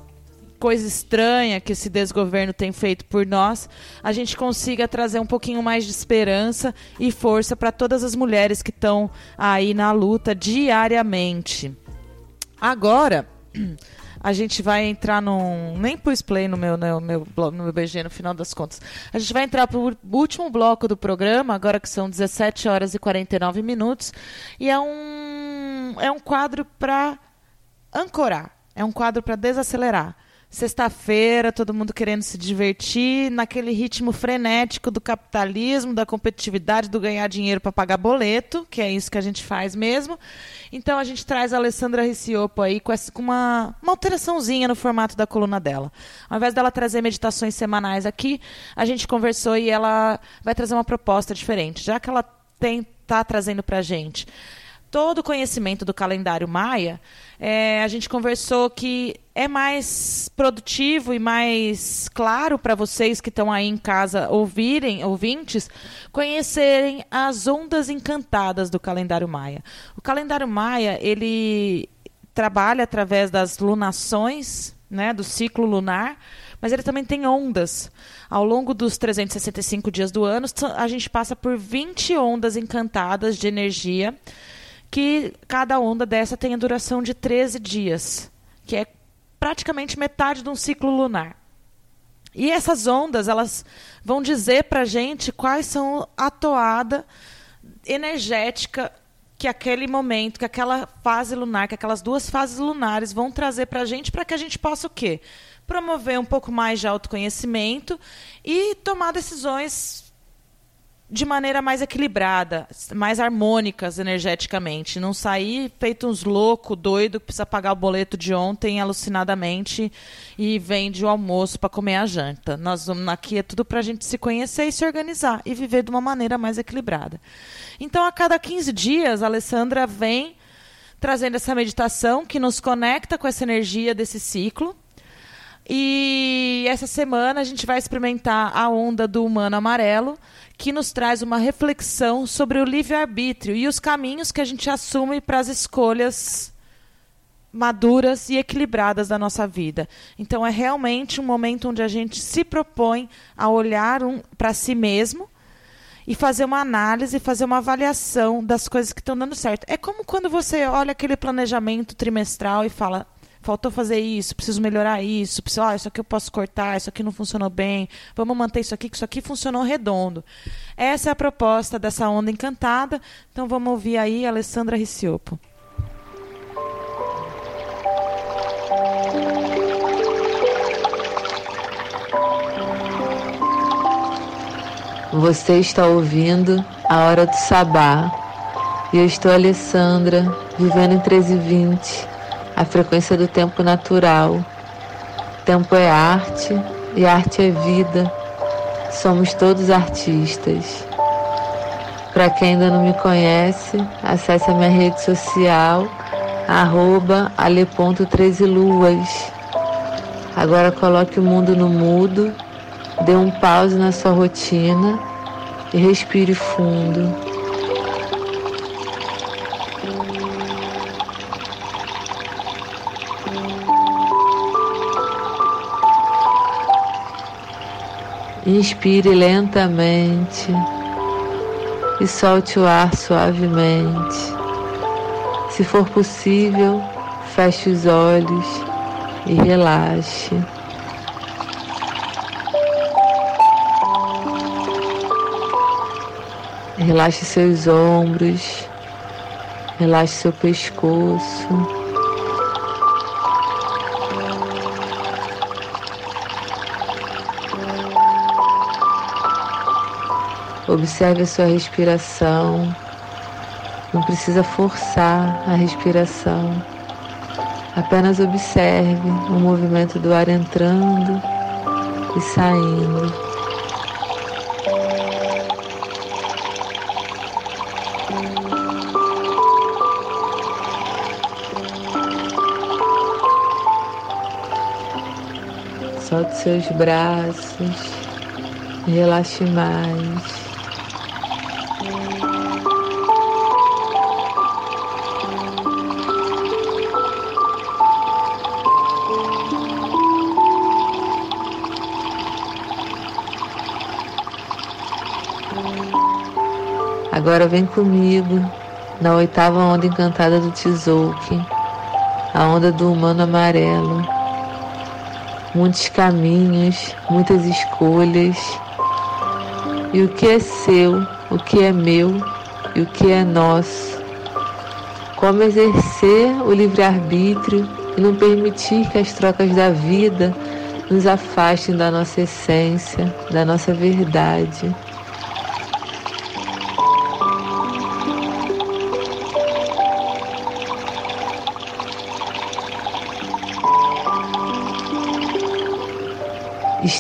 coisa estranha que esse desgoverno tem feito por nós, a gente consiga trazer um pouquinho mais de esperança e força para todas as mulheres que estão aí na luta diariamente. Agora, a gente vai entrar num. Nem pus play no meu, no meu, blog, no meu BG no final das contas. A gente vai entrar para o último bloco do programa, agora que são 17 horas e 49 minutos. E é um, é um quadro para ancorar. É um quadro para desacelerar. Sexta-feira, todo mundo querendo se divertir, naquele ritmo frenético do capitalismo, da competitividade, do ganhar dinheiro para pagar boleto, que é isso que a gente faz mesmo. Então a gente traz a Alessandra Riciopo aí com, essa, com uma, uma alteraçãozinha no formato da coluna dela. Ao invés dela trazer meditações semanais aqui, a gente conversou e ela vai trazer uma proposta diferente. Já que ela está trazendo para a gente todo o conhecimento do calendário maia, é, a gente conversou que é mais produtivo e mais claro para vocês que estão aí em casa ouvirem, ouvintes, conhecerem as ondas encantadas do calendário maia. O calendário maia, ele trabalha através das lunações, né, do ciclo lunar, mas ele também tem ondas. Ao longo dos 365 dias do ano, a gente passa por 20 ondas encantadas de energia que cada onda dessa tem a duração de 13 dias, que é praticamente metade de um ciclo lunar. E essas ondas, elas vão dizer para a gente quais são a toada energética que aquele momento, que aquela fase lunar, que aquelas duas fases lunares vão trazer para a gente, para que a gente possa o quê? Promover um pouco mais de autoconhecimento e tomar decisões de maneira mais equilibrada, mais harmônicas energeticamente. Não sair feito uns louco, doido, que precisa pagar o boleto de ontem alucinadamente e vende o almoço para comer a janta. Nós vamos aqui é tudo para a gente se conhecer e se organizar e viver de uma maneira mais equilibrada. Então, a cada 15 dias, a Alessandra vem trazendo essa meditação que nos conecta com essa energia desse ciclo. E essa semana a gente vai experimentar a onda do humano amarelo, que nos traz uma reflexão sobre o livre-arbítrio e os caminhos que a gente assume para as escolhas maduras e equilibradas da nossa vida. Então é realmente um momento onde a gente se propõe a olhar um, para si mesmo e fazer uma análise, fazer uma avaliação das coisas que estão dando certo. É como quando você olha aquele planejamento trimestral e fala: faltou fazer isso, preciso melhorar isso, preciso, ah, isso aqui eu posso cortar, isso aqui não funcionou bem, vamos manter isso aqui, que isso aqui funcionou redondo. Essa é a proposta dessa onda encantada. Então vamos ouvir aí a Alessandra Riciopo. Você está ouvindo a Hora do Sabá. E eu estou Alessandra, vivendo em 1320, a frequência do tempo natural. Tempo é arte e arte é vida. Somos todos artistas. Para quem ainda não me conhece, acesse a minha rede social, arroba ale.13luas. Agora coloque o mundo no mudo, dê um pause na sua rotina e respire fundo. Inspire lentamente e solte o ar suavemente. Se for possível, feche os olhos e relaxe. Relaxe seus ombros, relaxe seu pescoço. Observe a sua respiração. Não precisa forçar a respiração. Apenas observe o movimento do ar entrando e saindo. Solte seus braços, relaxe mais. Agora vem comigo na oitava onda encantada do Tzolk'in, a onda do humano amarelo. Muitos caminhos, muitas escolhas. E o que é seu, o que é meu e o que é nosso. Como exercer o livre-arbítrio e não permitir que as trocas da vida nos afastem da nossa essência, da nossa verdade.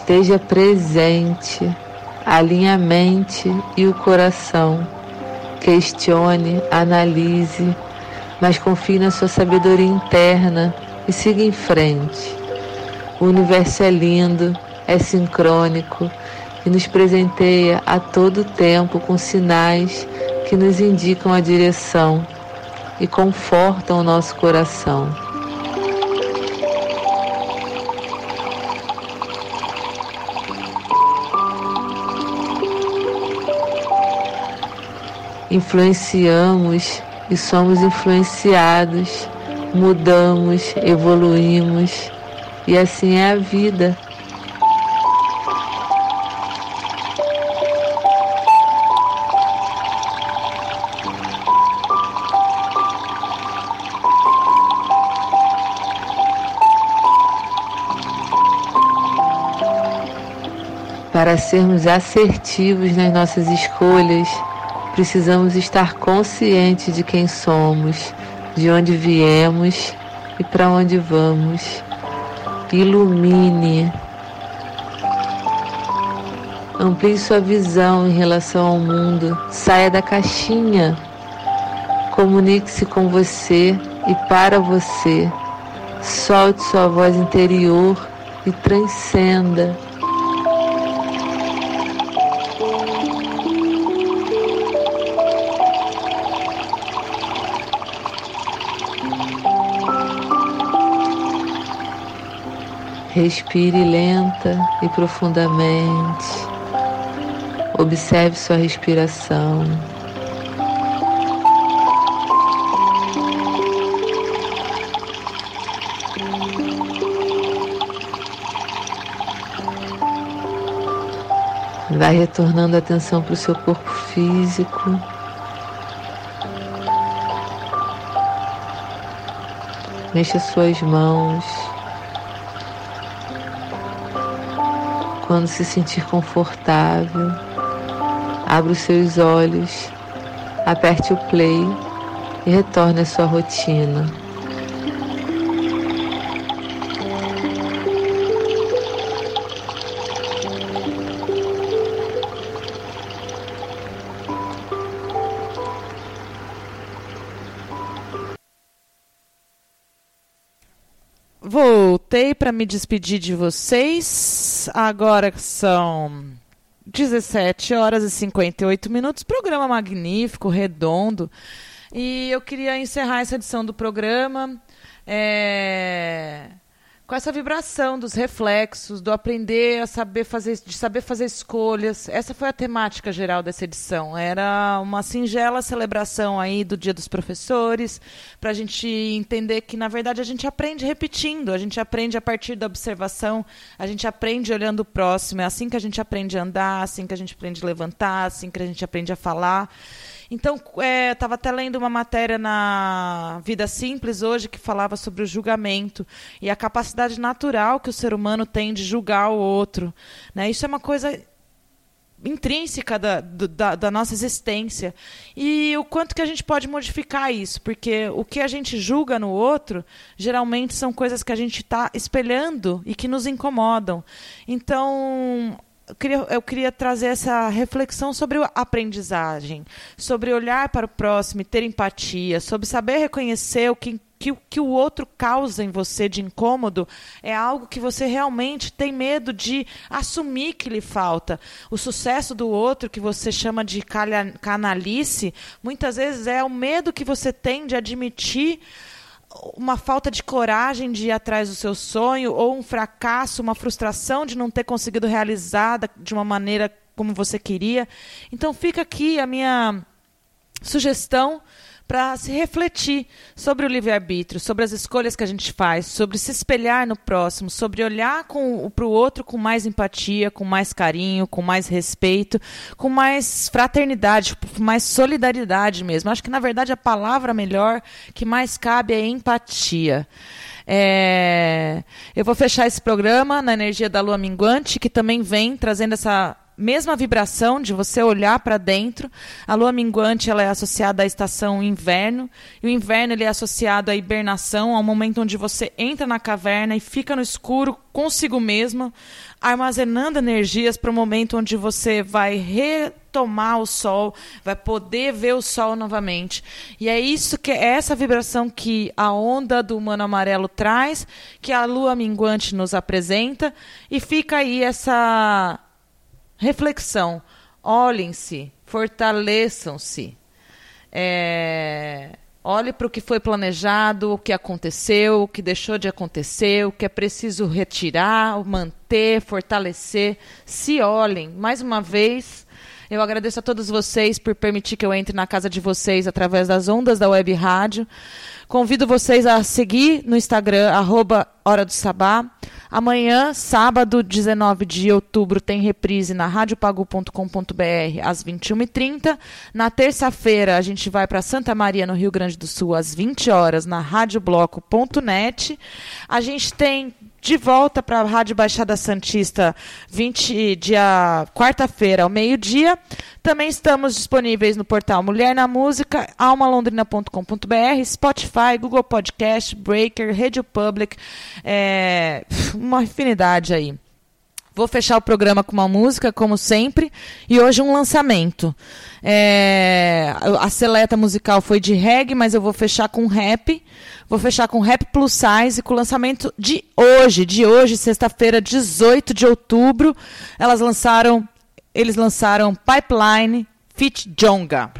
Esteja presente, alinhe a mente e o coração. Questione, analise, mas confie na sua sabedoria interna e siga em frente. O universo é lindo, é sincrônico e nos presenteia a todo tempo com sinais que nos indicam a direção e confortam o nosso coração. Influenciamos e somos influenciados, mudamos, evoluímos e assim é a vida. Para sermos assertivos nas nossas escolhas, precisamos estar conscientes de quem somos, de onde viemos e para onde vamos. Ilumine. Amplie sua visão em relação ao mundo. Saia da caixinha. Comunique-se com você e para você. Solte sua voz interior e transcenda. Respire lenta e profundamente. Observe sua respiração. Vai retornando a atenção para o seu corpo físico. Mexa suas mãos. Quando se sentir confortável, abra os seus olhos, aperte o play e retorne à sua rotina. Voltei para me despedir de vocês. Agora são 17 horas e 58 minutos. Programa magnífico, redondo. E eu queria encerrar essa edição do programa é, com essa vibração dos reflexos, do aprender a saber fazer, de saber fazer escolhas. Essa foi a temática geral dessa edição. Era uma singela celebração aí do Dia dos Professores, para a gente entender que, na verdade, a gente aprende repetindo, a gente aprende a partir da observação, a gente aprende olhando o próximo. É assim que a gente aprende a andar, assim que a gente aprende a levantar, assim que a gente aprende a falar. Então, é, estava até lendo uma matéria na Vida Simples hoje que falava sobre o julgamento e a capacidade natural que o ser humano tem de julgar o outro. Né? Isso é uma coisa intrínseca da, da, da, nossa existência. E o quanto que a gente pode modificar isso, porque o que a gente julga no outro, geralmente são coisas que a gente está espelhando e que nos incomodam. Então, eu queria, eu queria trazer essa reflexão sobre a aprendizagem, sobre olhar para o próximo e ter empatia, sobre saber reconhecer o que que, que o outro causa em você de incômodo é algo que você realmente tem medo de assumir que lhe falta. O sucesso do outro, que você chama de canalice, muitas vezes é o medo que você tem de admitir uma falta de coragem de ir atrás do seu sonho, ou um fracasso, uma frustração de não ter conseguido realizar de uma maneira como você queria. Então fica aqui a minha sugestão para se refletir sobre o livre-arbítrio, sobre as escolhas que a gente faz, sobre se espelhar no próximo, sobre olhar para o outro com mais empatia, com mais carinho, com mais respeito, com mais fraternidade, com mais solidariedade mesmo. Acho que, na verdade, a palavra melhor que mais cabe é empatia. É, Eu vou fechar esse programa na energia da lua minguante, que também vem trazendo essa mesma vibração de você olhar para dentro. A lua minguante ela é associada à estação inverno, e o inverno ele é associado à hibernação, ao momento onde você entra na caverna e fica no escuro consigo mesmo, armazenando energias para o momento onde você vai retomar o sol, vai poder ver o sol novamente. E é isso que é essa vibração que a onda do humano amarelo traz, que a lua minguante nos apresenta, e fica aí essa reflexão. Olhem-se, fortaleçam-se. É, olhe para o que foi planejado, o que aconteceu, o que deixou de acontecer, o que é preciso retirar, manter, fortalecer. Se olhem. Mais uma vez, eu agradeço a todos vocês por permitir que eu entre na casa de vocês através das ondas da web rádio. Convido vocês a seguir no Instagram, arroba Hora do Sabá. Amanhã, sábado, 19 de outubro, tem reprise na radiopagu.com.br às 21h30. Na terça-feira, a gente vai para Santa Maria, no Rio Grande do Sul, às 20 horas, na radiobloco.net. A gente tem de volta para a Rádio Baixada Santista 20 dia quarta-feira ao meio-dia. Também estamos disponíveis no portal Mulher na Música, almalondrina.com.br, Spotify, Google Podcast, Breaker, Radio Public, é, uma infinidade aí. Vou fechar o programa com uma música, como sempre, e hoje um lançamento. É, a seleta musical foi de reggae, mas eu vou fechar com rap. Vou fechar com rap plus size, com o lançamento de hoje, de hoje, sexta-feira, 18 de outubro. Elas lançaram, eles lançaram Pipeline Fit Jonga.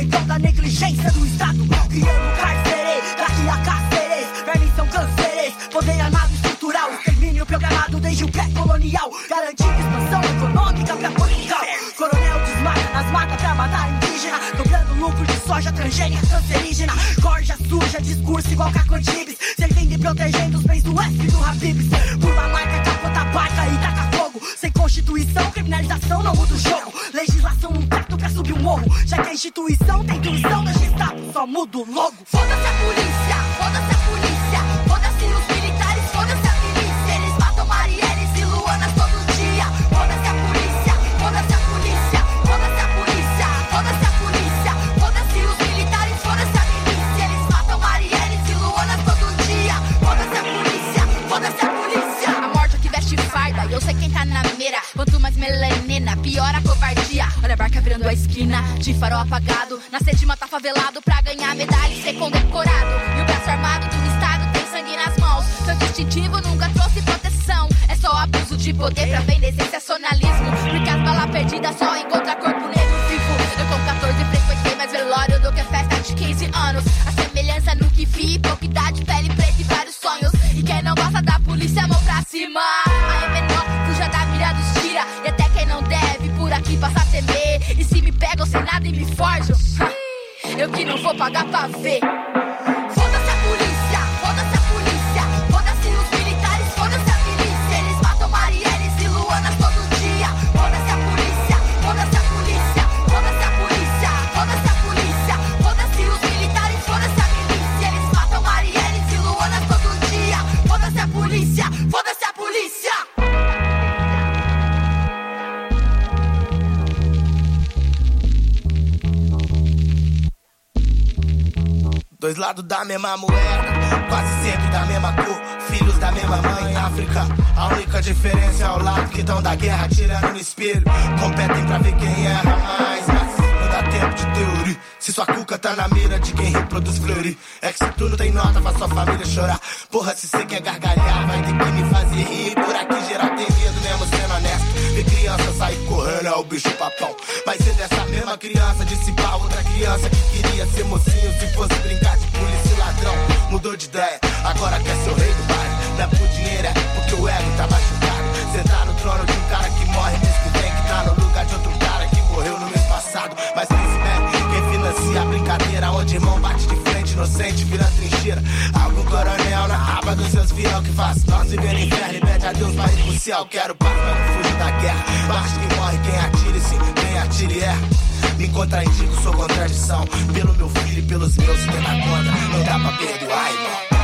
Então da negligência do Estado. Criando carcerês, daqui a carcerês, vermes são cânceres, poder armado estrutural, extermínio programado desde o pré-colonial, garantindo expansão econômica pra Portugal. Coronel desmata nas matas pra matar indígena, dobrando lucro de soja transgênica cancerígena, corja suja, discurso igual Caco Antibes, servindo e protegendo os bens do F do Habibs. Pula marca, capota barca e taca fogo, sem constituição, criminalização não muda o jogo. Instituição tem intuição, deixa Estado, só muda o logo. Foda-se a polícia, de farol apagado. Na sede de matar favelado pra ganhar medalha e ser condecorado. E o braço armado do Estado tem sangue nas mãos. Seu distintivo nunca trouxe proteção. É só abuso de poder pra vender sensacionalismo. Porque as balas perdidas só encontra pagar pra ver. Lados da mesma moeda, quase sempre da mesma cor, filhos da mesma mãe. África, a única diferença é o lado que tão da guerra tirando no espelho. Competem pra ver quem erra mais, mas não dá tempo de teoria. Se sua cuca tá na mira de quem reproduz fleury, é que se tu não tem nota, faz sua família chorar. Porra, se cê quer gargalhar, vai ter que me fazer rir. Por aqui geral tem medo, mesmo sendo honesto. Ver criança sair correndo é o bicho papão. Mas ser dessa mesma criança, dissipar outra criança que queria ser mocinho se fosse brincar agora quer ser o rei do baile. Não é por dinheiro, é porque o ego tá machucado. Sentar no trono de um cara que morre mês que vem, que tá no lugar de outro cara que morreu no mês passado. Mas quem mete, quem financia a brincadeira, onde irmão bate de frente, inocente vira trincheira. Algum coronel na raba dos seus fiel que faz nós viver no inferno e pede a Deus pra ir pro céu. Quero paz, não fujo da guerra. Mas quem morre, quem atire, sim, quem atire erra. Me contraindico, sou contradição. Pelo meu filho e pelos meus, se tentar contra, não dá pra perdoar, irmão.